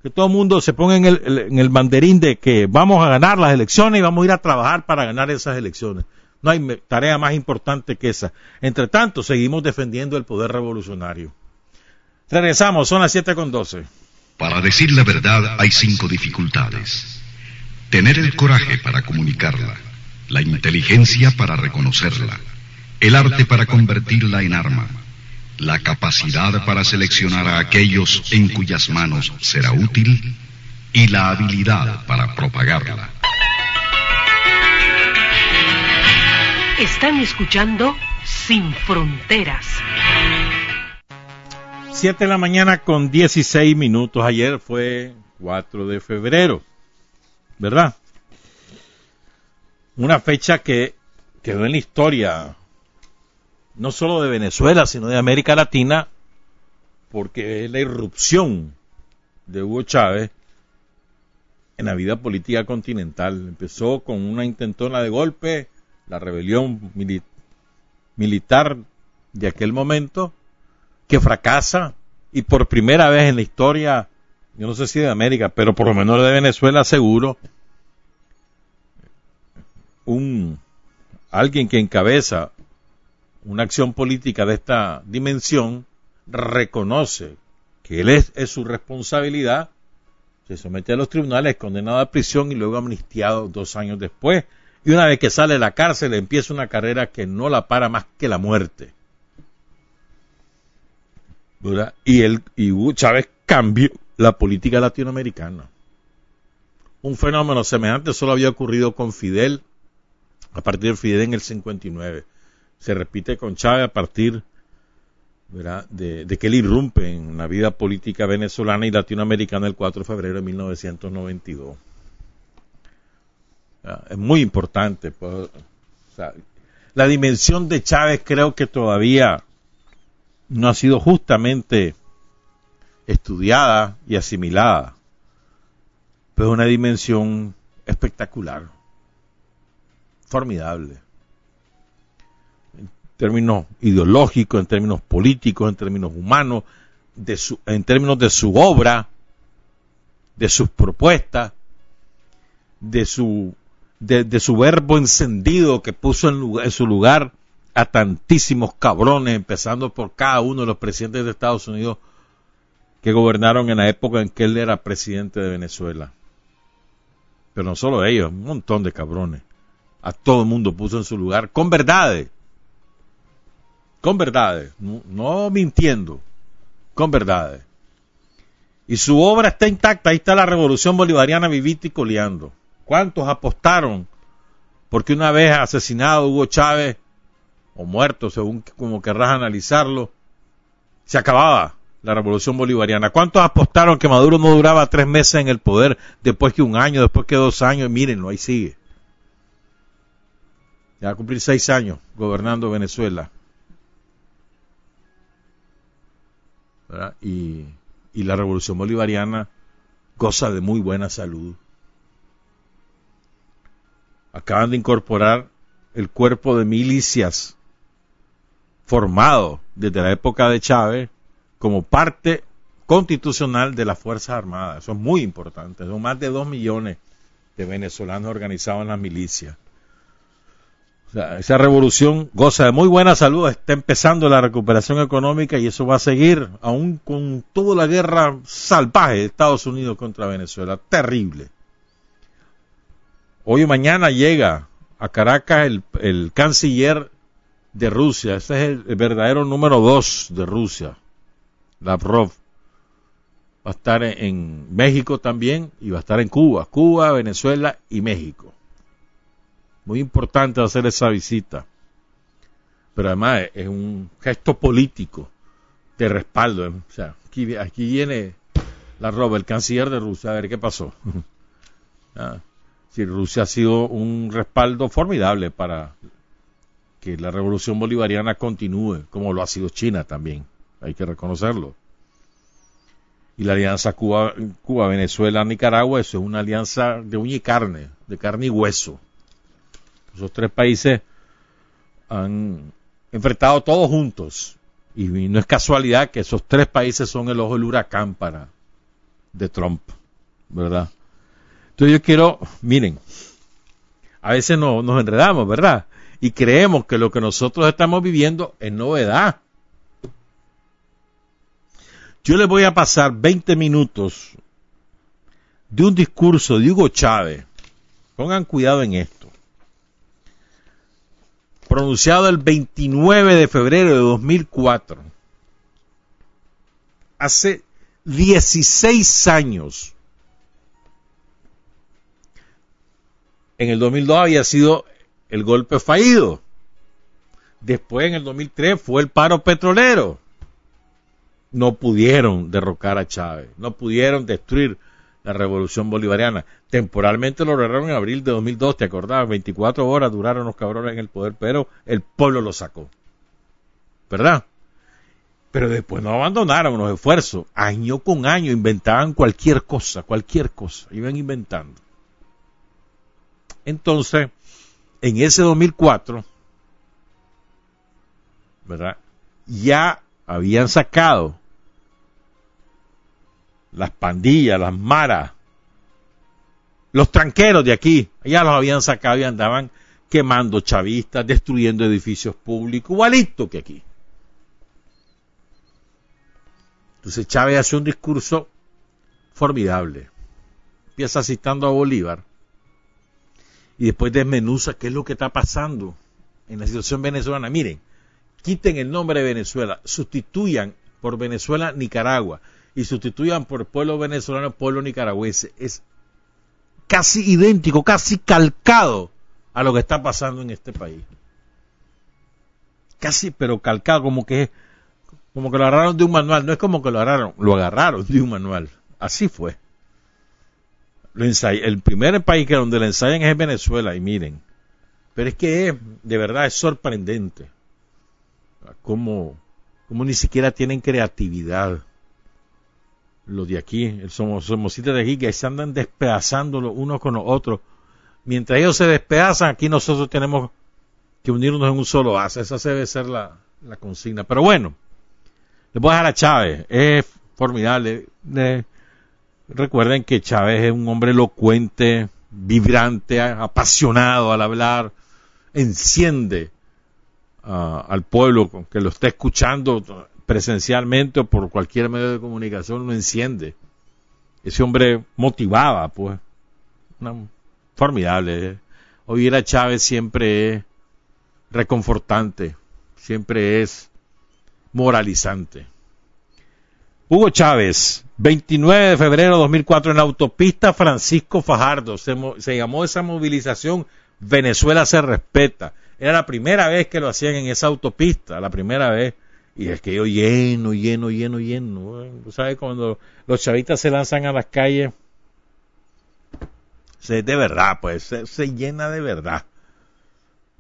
[SPEAKER 3] que todo el mundo se ponga en el, banderín de que vamos a ganar las elecciones y vamos a ir a trabajar para ganar esas elecciones. No hay tarea más importante que esa. Entre tanto, seguimos defendiendo el poder revolucionario. Regresamos, son las siete con doce.
[SPEAKER 1] Para decir la verdad hay cinco dificultades. Tener el coraje para comunicarla, la inteligencia para reconocerla, el arte para convertirla en arma, la capacidad para seleccionar a aquellos en cuyas manos será útil y la habilidad para propagarla.
[SPEAKER 2] Están escuchando Sin Fronteras.
[SPEAKER 3] Siete de la mañana con 16 minutos. Ayer fue 4 de febrero, ¿verdad? Una fecha que quedó en la historia no solo de Venezuela, sino de América Latina, porque es la irrupción de Hugo Chávez en la vida política continental. Empezó con una intentona de golpe, la rebelión militar de aquel momento, que fracasa y por primera vez en la historia, yo no sé si de América, pero por lo menos de Venezuela seguro, un alguien que encabeza una acción política de esta dimensión reconoce que él es, su responsabilidad, se somete a los tribunales, es condenado a prisión y luego amnistiado dos años después. Y una vez que sale de la cárcel empieza una carrera que no la para más que la muerte. Y, el, y Chávez cambió la política latinoamericana. Un fenómeno semejante solo había ocurrido con Fidel a partir de Fidel en el 59 se repite con Chávez a partir de, que él irrumpe en la vida política venezolana y latinoamericana el 4 de febrero de 1992. Es muy importante. Pues, la dimensión de Chávez creo que todavía no ha sido justamente estudiada y asimilada, pero es una dimensión espectacular, formidable términos ideológicos, en términos políticos, en términos humanos, en términos de su obra, de sus propuestas, de su, de, su verbo encendido que puso en, en su lugar a tantísimos cabrones, empezando por cada uno de los presidentes de Estados Unidos que gobernaron en la época en que él era presidente de Venezuela. Pero no solo ellos, un montón de cabrones. A todo el mundo puso en su lugar con verdades con verdades, no, mintiendo, con verdades. Y su obra está intacta, ahí está la revolución bolivariana vivita y coleando. ¿Cuántos apostaron? Porque una vez asesinado Hugo Chávez, o muerto, según como querrás analizarlo, se acababa la revolución bolivariana. ¿Cuántos apostaron que Maduro no duraba tres meses en el poder, después que un año, después que dos años? Mírenlo, ahí sigue. Ya va a cumplir seis años gobernando Venezuela. Y, y la revolución bolivariana goza de muy buena salud. Acaban de incorporar el cuerpo de milicias formado desde la época de Chávez como parte constitucional de las Fuerzas Armadas. Eso es muy importante. Son más de dos millones de venezolanos organizados en las milicias esa revolución goza de muy buena salud, está empezando la recuperación económica y eso va a seguir, aún con toda la guerra salvaje de Estados Unidos contra Venezuela. Terrible. Hoy o mañana llega a Caracas el, canciller de Rusia, ese es el, verdadero número dos de Rusia, Lavrov. Va a estar en México también y va a estar en Cuba, Cuba, Venezuela y México. Muy importante hacer esa visita. Pero además es un gesto político de respaldo. O sea, aquí, aquí viene la roba, el canciller de Rusia, a ver qué pasó. ah, si Rusia ha sido un respaldo formidable para que la revolución bolivariana continúe, como lo ha sido China también, hay que reconocerlo. Y la alianza Cuba, Cuba Venezuela, Nicaragua, eso es una alianza de uña y carne, de carne y hueso. Esos tres países han enfrentado todos juntos. Y no es casualidad que esos tres países son el ojo del huracán para de Trump, ¿verdad? Entonces yo quiero, miren, a veces no, nos enredamos, ¿verdad? Y creemos que lo que nosotros estamos viviendo es novedad. Yo les voy a pasar 20 minutos de un discurso de Hugo Chávez. Pongan cuidado en esto pronunciado el 29 de febrero de 2004 hace 16 años. En el 2002 había sido el golpe fallido. Después, en el 2003, fue el paro petrolero. No pudieron derrocar a Chávez, no pudieron destruir la revolución bolivariana. Temporalmente lo lograron en abril de 2002, ¿te acordabas? 24 horas duraron los cabrones en el poder, pero el pueblo lo sacó. ¿Verdad? Pero después no abandonaron los esfuerzos. Año con año inventaban cualquier cosa, cualquier cosa. Iban inventando. Entonces, en ese 2004, ¿verdad? Ya habían sacado las pandillas, las maras, los tranqueros de aquí, ya los habían sacado y andaban quemando chavistas, destruyendo edificios públicos, igualito que aquí. Entonces Chávez hace un discurso formidable. Empieza citando a Bolívar y después desmenuza qué es lo que está pasando en la situación venezolana. Miren, quiten el nombre de Venezuela, sustituyan por Venezuela Nicaragua y sustituyan por pueblo venezolano pueblo nicaragüense. Es casi idéntico, casi calcado a lo que está pasando en este país. Casi, pero calcado, como que, como que lo agarraron de un manual. No es como que lo agarraron, lo agarraron de un manual. Así fue. el primer país que donde lo ensayan es Venezuela, y miren. Pero es que de verdad es sorprendente cómo, cómo ni siquiera tienen creatividad los de aquí, el somosita de aquí, que se andan despedazando los unos con los otros. Mientras ellos se despedazan, aquí nosotros tenemos que unirnos en un solo asa. Esa debe ser la, consigna. Pero bueno, le voy a dejar a Chávez. Es formidable. recuerden que Chávez es un hombre elocuente, vibrante, apasionado al hablar. Enciende ah, al pueblo que lo está escuchando presencialmente o por cualquier medio de comunicación lo enciende. Ese hombre motivaba, pues. formidable. ¿eh? Oír a Chávez siempre es reconfortante, siempre es moralizante. Hugo Chávez, 29 de febrero de 2004 en la autopista Francisco Fajardo. Se, se, llamó esa movilización Venezuela se respeta. Era la primera vez que lo hacían en esa autopista, la primera vez. Y es que yo lleno, lleno, lleno, lleno. ¿Sabes? Cuando los chavitas se lanzan a las calles, se, de verdad, pues, se, llena de verdad.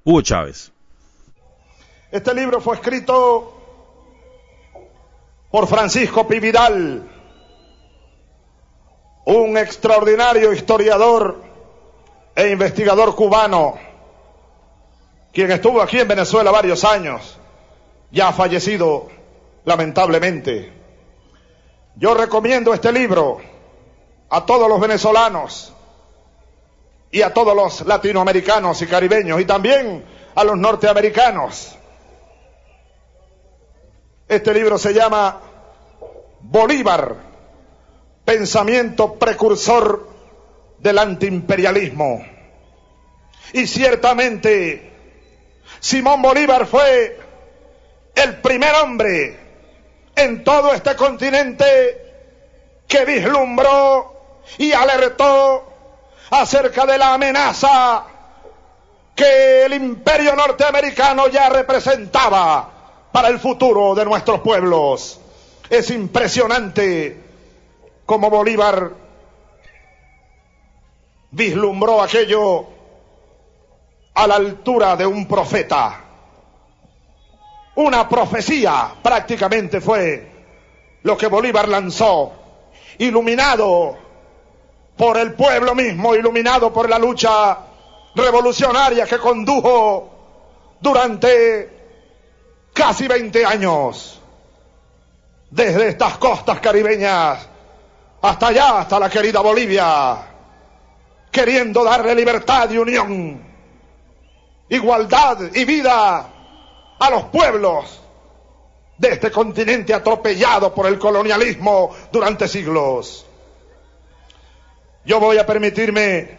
[SPEAKER 3] Hugo Chávez.
[SPEAKER 5] Este libro fue escrito por Francisco Pividal, un extraordinario historiador e investigador cubano, quien estuvo aquí en Venezuela varios años ya fallecido lamentablemente. Yo recomiendo este libro a todos los venezolanos y a todos los latinoamericanos y caribeños y también a los norteamericanos. Este libro se llama Bolívar, pensamiento precursor del antiimperialismo. Y ciertamente Simón Bolívar fue el primer hombre en todo este continente que vislumbró y alertó acerca de la amenaza que el imperio norteamericano ya representaba para el futuro de nuestros pueblos. Es impresionante cómo Bolívar vislumbró aquello a la altura de un profeta. Una profecía prácticamente fue lo que Bolívar lanzó, iluminado por el pueblo mismo, iluminado por la lucha revolucionaria que condujo durante casi 20 años, desde estas costas caribeñas hasta allá, hasta la querida Bolivia, queriendo darle libertad y unión, igualdad y vida a los pueblos de este continente atropellado por el colonialismo durante siglos. Yo voy a permitirme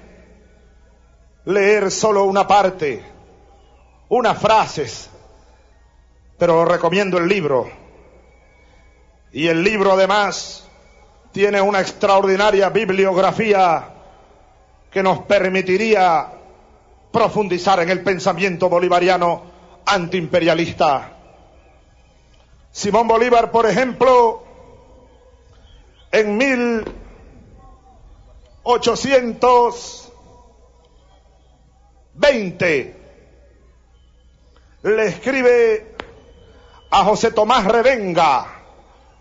[SPEAKER 5] leer solo una parte, unas frases, pero recomiendo el libro. Y el libro además tiene una extraordinaria bibliografía que nos permitiría profundizar en el pensamiento bolivariano antiimperialista. Simón Bolívar, por ejemplo, en 1820 le escribe a José Tomás Revenga,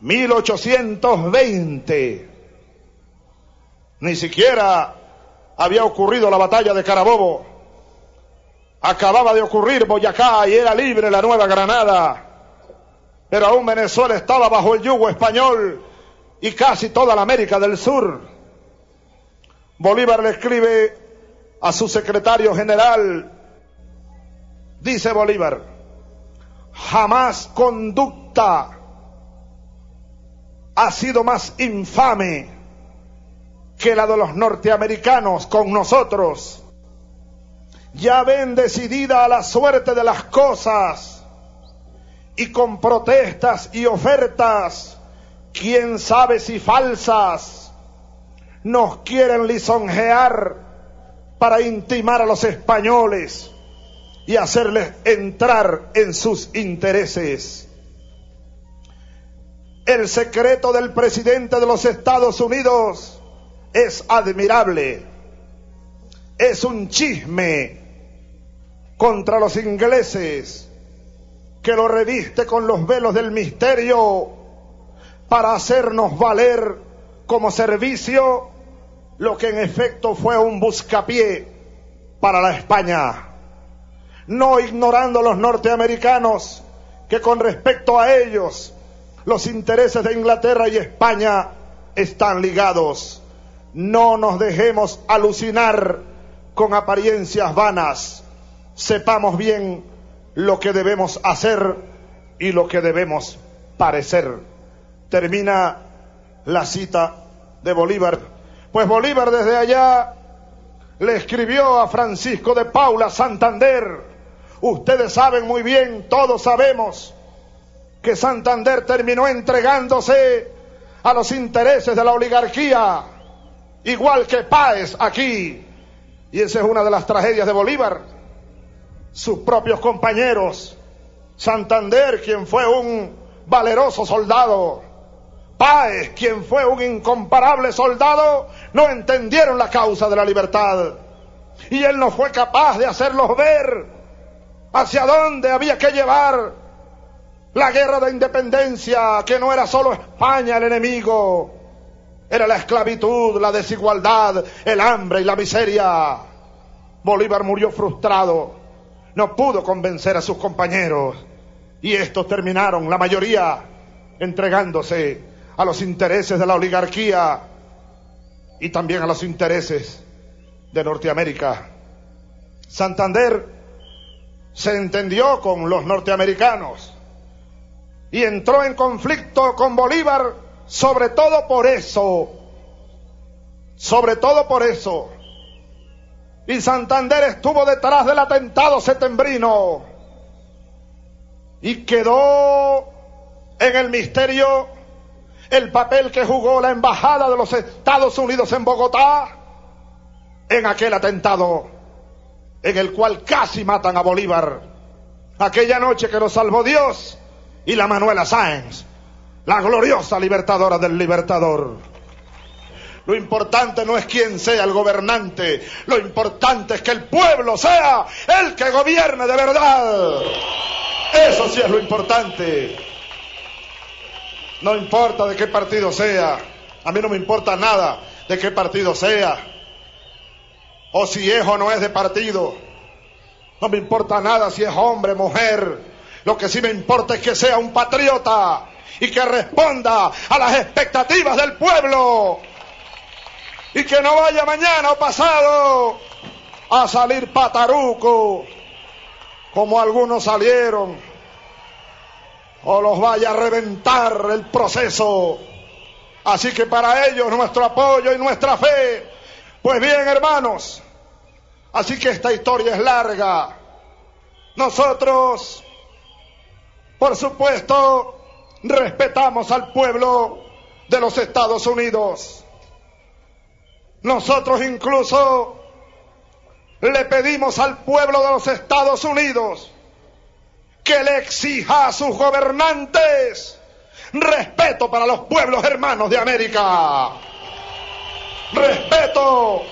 [SPEAKER 5] 1820. Ni siquiera había ocurrido la batalla de Carabobo. Acababa de ocurrir Boyacá y era libre la Nueva Granada. Pero aún Venezuela estaba bajo el yugo español y casi toda la América del Sur. Bolívar le escribe a su secretario general, dice Bolívar, jamás conducta ha sido más infame que la de los norteamericanos con nosotros. Ya ven decidida la suerte de las cosas y con protestas y ofertas, quién sabe si falsas, nos quieren lisonjear para intimar a los españoles y hacerles entrar en sus intereses. El secreto del presidente de los Estados Unidos es admirable. Es un chisme contra los ingleses que lo reviste con los velos del misterio para hacernos valer como servicio lo que en efecto fue un buscapié para la España. No ignorando los norteamericanos que con respecto a ellos los intereses de Inglaterra y España están ligados. No nos dejemos alucinar con apariencias vanas. Sepamos bien lo que debemos hacer y lo que debemos parecer. Termina la cita de Bolívar. Pues Bolívar desde allá le escribió a Francisco de Paula Santander. Ustedes saben muy bien, todos sabemos, que Santander terminó entregándose a los intereses de la oligarquía, igual que Páez aquí. Y esa es una de las tragedias de Bolívar. Sus propios compañeros, Santander, quien fue un valeroso soldado, Páez, quien fue un incomparable soldado, no entendieron la causa de la libertad. Y él no fue capaz de hacerlos ver hacia dónde había que llevar la guerra de independencia, que no era solo España el enemigo, era la esclavitud, la desigualdad, el hambre y la miseria. Bolívar murió frustrado, no pudo convencer a sus compañeros y estos terminaron, la mayoría, entregándose a los intereses de la oligarquía y también a los intereses de Norteamérica. Santander se entendió con los norteamericanos y entró en conflicto con Bolívar, sobre todo por eso, sobre todo por eso. Y Santander estuvo detrás del atentado setembrino y quedó en el misterio el papel que jugó la embajada de los Estados Unidos en Bogotá en aquel atentado en el cual casi matan a Bolívar. Aquella noche que nos salvó Dios y la Manuela Sáenz, la gloriosa libertadora del libertador. Lo importante no es quién sea el gobernante, lo importante es que el pueblo sea el que gobierne de verdad. Eso sí es lo importante. No importa de qué partido sea, a mí no me importa nada de qué partido sea, o si es o no es de partido. No me importa nada si es hombre, mujer, lo que sí me importa es que sea un patriota y que responda a las expectativas del pueblo. Y que no vaya mañana o pasado a salir pataruco como algunos salieron. O los vaya a reventar el proceso. Así que para ellos nuestro apoyo y nuestra fe. Pues bien, hermanos, así que esta historia es larga. Nosotros por supuesto, respetamos al pueblo de los Estados Unidos. Nosotros incluso le pedimos al pueblo de los Estados Unidos que le exija a sus gobernantes respeto para los pueblos hermanos de América. Respeto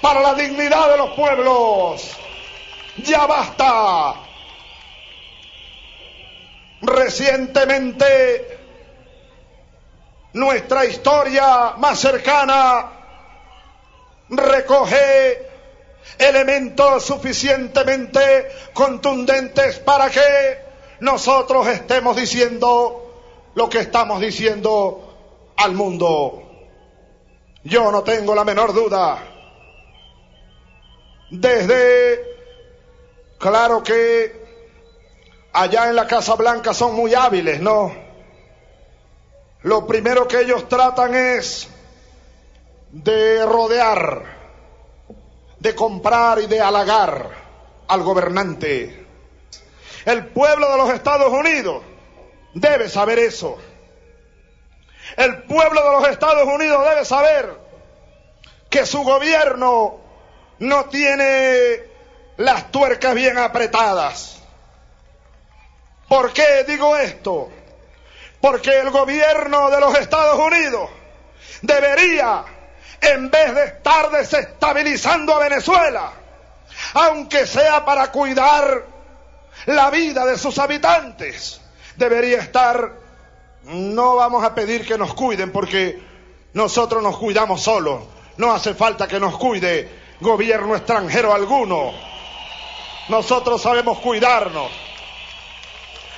[SPEAKER 5] para la dignidad de los pueblos. Ya basta. Recientemente, nuestra historia más cercana recoge elementos suficientemente contundentes para que nosotros estemos diciendo lo que estamos diciendo al mundo. Yo no tengo la menor duda. Desde, claro que allá en la Casa Blanca son muy hábiles, ¿no? Lo primero que ellos tratan es de rodear, de comprar y de halagar al gobernante. El pueblo de los Estados Unidos debe saber eso. El pueblo de los Estados Unidos debe saber que su gobierno no tiene las tuercas bien apretadas. ¿Por qué digo esto? Porque el gobierno de los Estados Unidos debería en vez de estar desestabilizando a Venezuela, aunque sea para cuidar la vida de sus habitantes, debería estar, no vamos a pedir que nos cuiden porque nosotros nos cuidamos solos, no hace falta que nos cuide gobierno extranjero alguno, nosotros sabemos cuidarnos,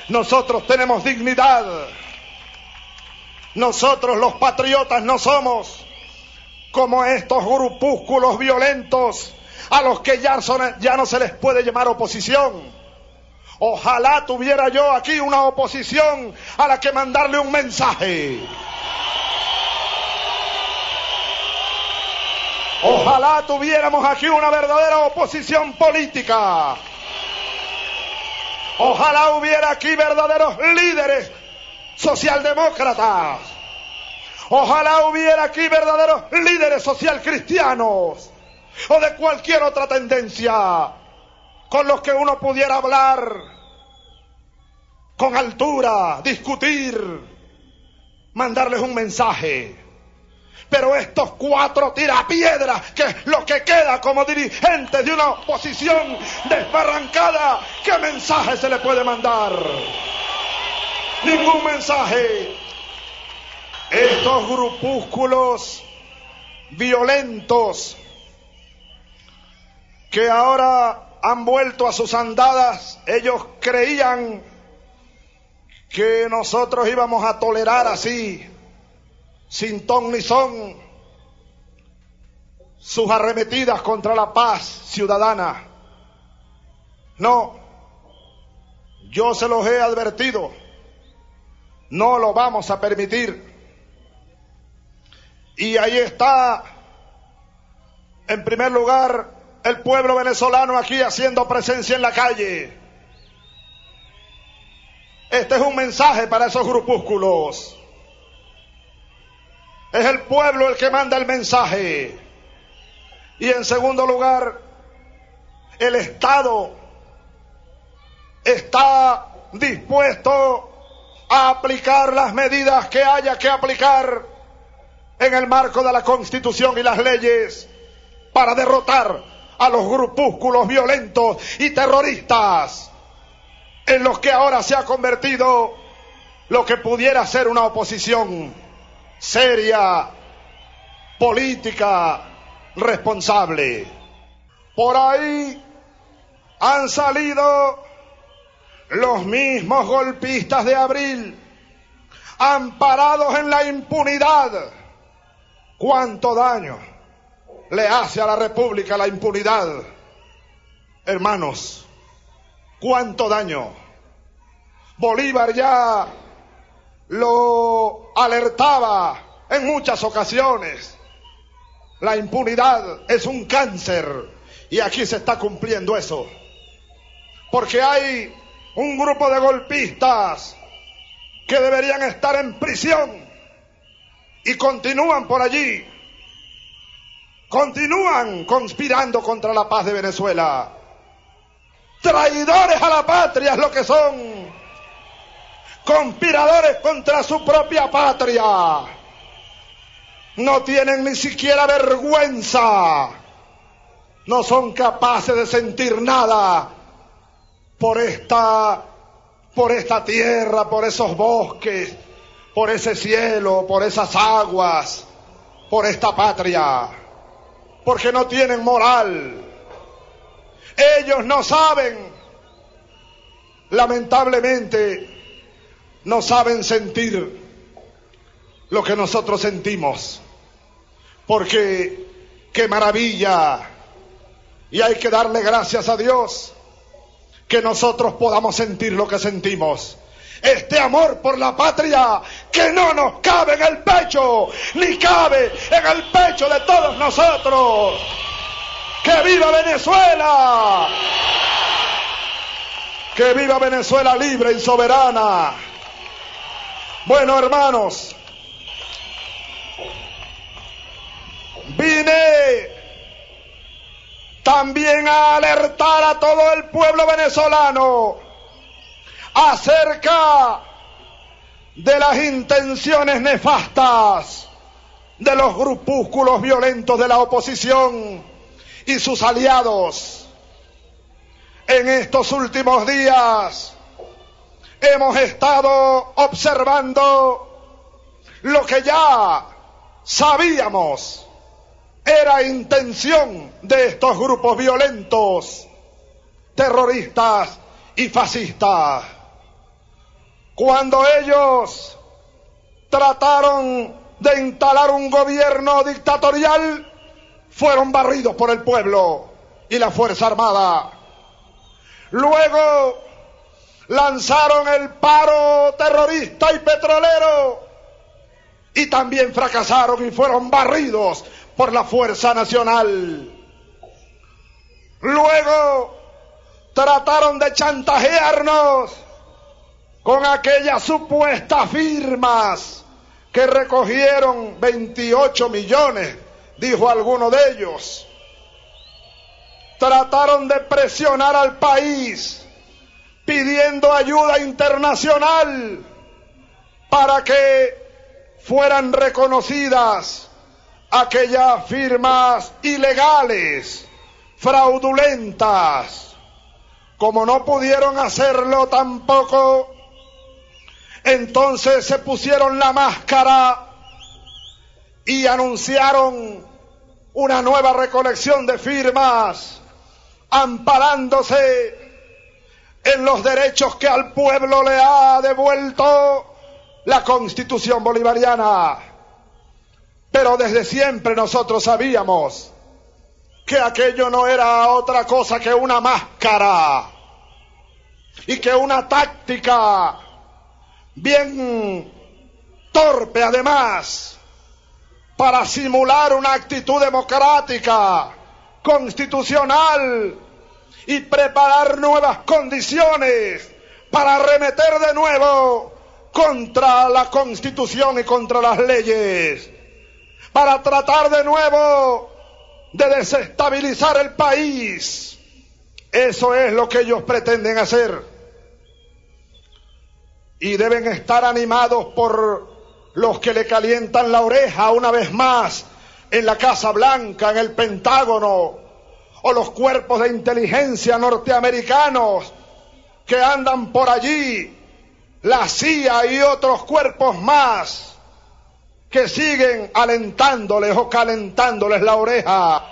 [SPEAKER 5] nosotros tenemos dignidad, nosotros los patriotas no somos como estos grupúsculos violentos a los que ya, no se les puede llamar oposición. Ojalá tuviera yo aquí una oposición a la que mandarle un mensaje. Ojalá tuviéramos aquí una verdadera oposición política. Ojalá hubiera aquí verdaderos líderes socialdemócratas Ojalá hubiera aquí verdaderos líderes social cristianos o de cualquier otra tendencia con los que uno pudiera hablar con altura, discutir, mandarles un mensaje. Pero estos cuatro tirapiedras, que es lo que queda como dirigentes de una oposición desbarrancada, ¿qué mensaje se le puede mandar? Ningún mensaje. Estos grupúsculos violentos que ahora han vuelto a sus andadas, ellos creían que nosotros íbamos a tolerar así, sin ton ni son, sus arremetidas contra la paz ciudadana. No, yo se los he advertido, no lo vamos a permitir. Y ahí está, en primer lugar, el pueblo venezolano aquí haciendo presencia en la calle. Este es un mensaje para esos grupúsculos. Es el pueblo el que manda el mensaje. Y en segundo lugar, el Estado está dispuesto a aplicar las medidas que haya que aplicar en el marco de la Constitución y las leyes para derrotar a los grupúsculos violentos y terroristas en los que ahora se ha convertido lo que pudiera ser una oposición seria, política, responsable. Por ahí han salido los mismos golpistas de abril, amparados en la impunidad ¿Cuánto daño le hace a la República la impunidad? Hermanos, ¿cuánto daño? Bolívar ya lo alertaba en muchas ocasiones. La impunidad es un cáncer y aquí se está cumpliendo eso. Porque hay un grupo de golpistas que deberían estar en prisión y continúan por allí. Continúan conspirando contra la paz de Venezuela. Traidores a la patria es lo que son. Conspiradores contra su propia patria. No tienen ni siquiera vergüenza. No son capaces de sentir nada por esta por esta tierra, por esos bosques, por ese cielo, por esas aguas, por esta patria, porque no tienen moral. Ellos no saben, lamentablemente, no saben sentir lo que nosotros sentimos, porque qué maravilla, y hay que darle gracias a Dios que nosotros podamos sentir lo que sentimos. Este amor por la patria que no nos cabe en el pecho, ni cabe en el pecho de todos nosotros. ¡Que viva Venezuela! ¡Que viva Venezuela libre y soberana! Bueno, hermanos, vine también a alertar a todo el pueblo venezolano acerca de las intenciones nefastas de los grupúsculos violentos de la oposición y sus aliados. En estos últimos días hemos estado observando lo que ya sabíamos era intención de estos grupos violentos, terroristas y fascistas. Cuando ellos trataron de instalar un gobierno dictatorial, fueron barridos por el pueblo y la Fuerza Armada. Luego lanzaron el paro terrorista y petrolero y también fracasaron y fueron barridos por la Fuerza Nacional. Luego trataron de chantajearnos con aquellas supuestas firmas que recogieron 28 millones, dijo alguno de ellos. Trataron de presionar al país pidiendo ayuda internacional para que fueran reconocidas aquellas firmas ilegales, fraudulentas, como no pudieron hacerlo tampoco, entonces se pusieron la máscara y anunciaron una nueva recolección de firmas, amparándose en los derechos que al pueblo le ha devuelto la constitución bolivariana. Pero desde siempre nosotros sabíamos que aquello no era otra cosa que una máscara y que una táctica bien torpe además para simular una actitud democrática, constitucional y preparar nuevas condiciones para arremeter de nuevo contra la constitución y contra las leyes para tratar de nuevo de desestabilizar el país. Eso es lo que ellos pretenden hacer. Y deben estar animados por los que le calientan la oreja una vez más en la Casa Blanca, en el Pentágono, o los cuerpos de inteligencia norteamericanos que andan por allí, la CIA y otros cuerpos más que siguen alentándoles o calentándoles la oreja.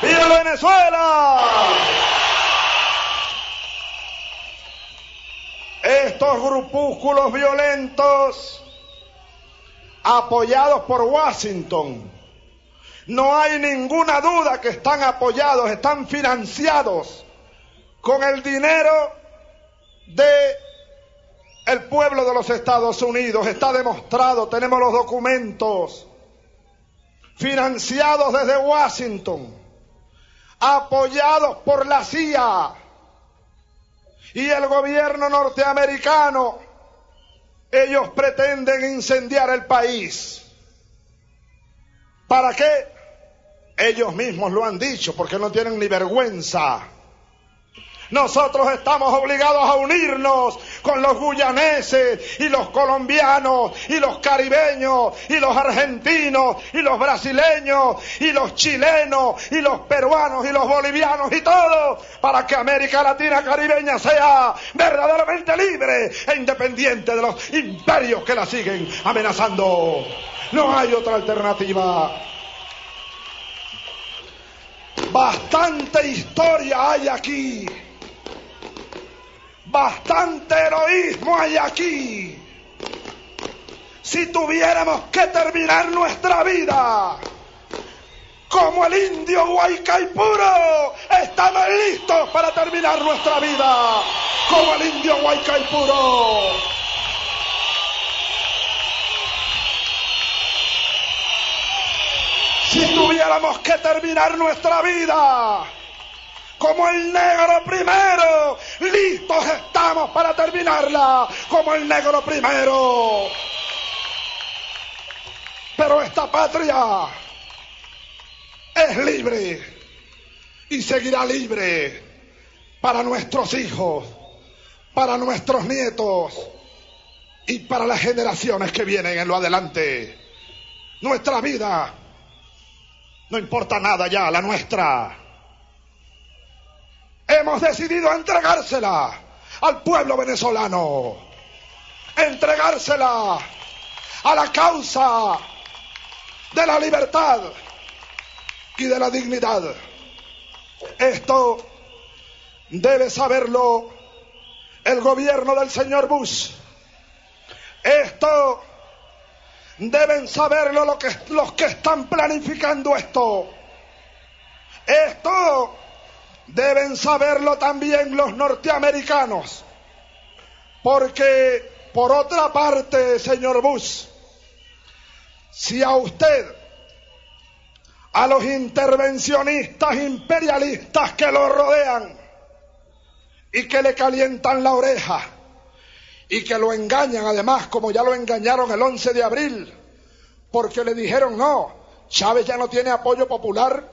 [SPEAKER 5] ¡Viva Venezuela! Estos grupúsculos violentos apoyados por Washington no hay ninguna duda que están apoyados, están financiados con el dinero de el pueblo de los Estados Unidos. Está demostrado, tenemos los documentos. financiados desde Washington, apoyados por la CIA y el gobierno norteamericano, ellos pretenden incendiar el país. ¿Para qué? Ellos mismos lo han dicho porque no tienen ni vergüenza. Nosotros estamos obligados a unirnos con los guyaneses y los colombianos y los caribeños y los argentinos y los brasileños y los chilenos y los peruanos y los bolivianos y todos para que América Latina caribeña sea verdaderamente libre e independiente de los imperios que la siguen amenazando. No hay otra alternativa. Bastante historia hay aquí. Bastante heroísmo hay aquí. Si tuviéramos que terminar nuestra vida como el indio Huaycaipuro, estamos listos para terminar nuestra vida como el indio Huaycaipuro. Si tuviéramos que terminar nuestra vida como el negro primero. Listos estamos para terminarla como el negro primero. Pero esta patria es libre y seguirá libre para nuestros hijos, para nuestros nietos y para las generaciones que vienen en lo adelante. Nuestra vida, no importa nada ya, la nuestra hemos decidido entregársela al pueblo venezolano, entregársela a la causa de la libertad y de la dignidad. Esto debe saberlo el gobierno del señor Bush. Esto deben saberlo los que, están planificando esto. Esto Deben saberlo también los norteamericanos. Porque, por otra parte, señor Bush, si a usted, a los intervencionistas imperialistas que lo rodean y que le calientan la oreja y que lo engañan además, como ya lo engañaron el 11 de abril, porque le dijeron no, Chávez ya no tiene apoyo popular,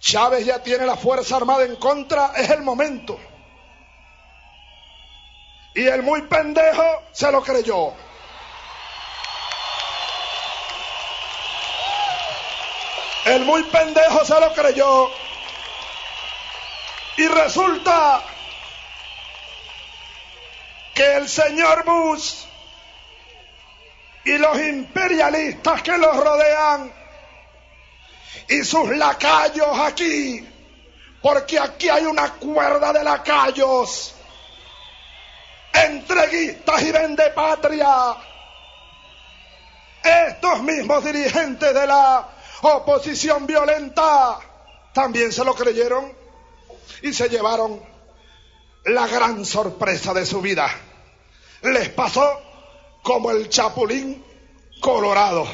[SPEAKER 5] Chávez ya tiene la Fuerza Armada en contra, es el momento. Y el muy pendejo se lo creyó. El muy pendejo se lo creyó. Y resulta que el señor Bush y los imperialistas que los rodean y sus lacayos aquí, porque aquí hay una cuerda de lacayos, entreguistas y vendepatria. Estos mismos dirigentes de la oposición violenta también se lo creyeron y se llevaron la gran sorpresa de su vida. Les pasó como el chapulín colorado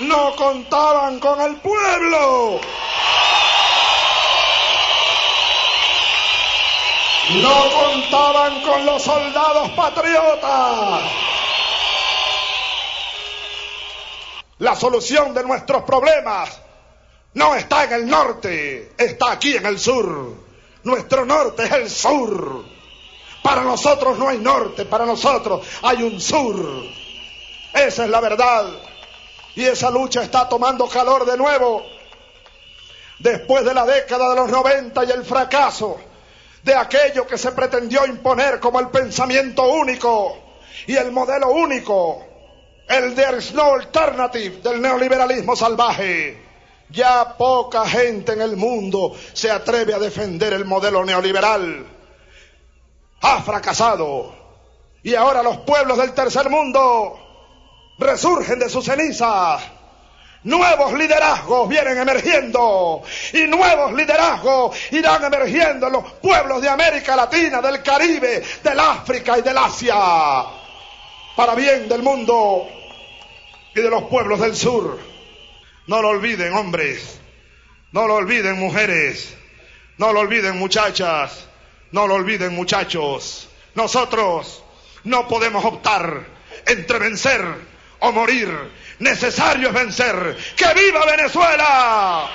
[SPEAKER 5] no contaban con el pueblo. No contaban con los soldados patriotas. La solución de nuestros problemas no está en el norte, está aquí en el sur. Nuestro norte es el sur. Para nosotros no hay norte, para nosotros hay un sur. Esa es la verdad. Y esa lucha está tomando calor de nuevo. Después de la década de los 90 y el fracaso de aquello que se pretendió imponer como el pensamiento único y el modelo único, el There's no alternative del neoliberalismo salvaje. Ya poca gente en el mundo se atreve a defender el modelo neoliberal. Ha fracasado. Y ahora los pueblos del tercer mundo resurgen de sus cenizas. Nuevos liderazgos vienen emergiendo y nuevos liderazgos irán emergiendo en los pueblos de América Latina, del Caribe, del África y del Asia, para bien del mundo y de los pueblos del sur. No lo olviden, hombres. No lo olviden, mujeres. No lo olviden, muchachas. No lo olviden, muchachos. Nosotros no podemos optar entre vencer o morir. Necesario es vencer. ¡Que viva Venezuela!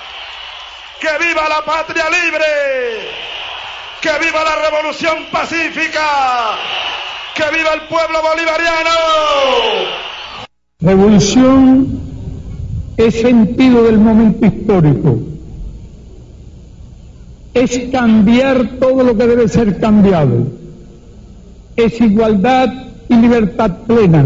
[SPEAKER 5] ¡Que viva la patria libre! ¡Que viva la revolución pacífica! ¡Que viva el pueblo bolivariano!
[SPEAKER 6] Revolución es sentido del momento histórico. Es cambiar todo lo que debe ser cambiado. Es igualdad y libertad plena.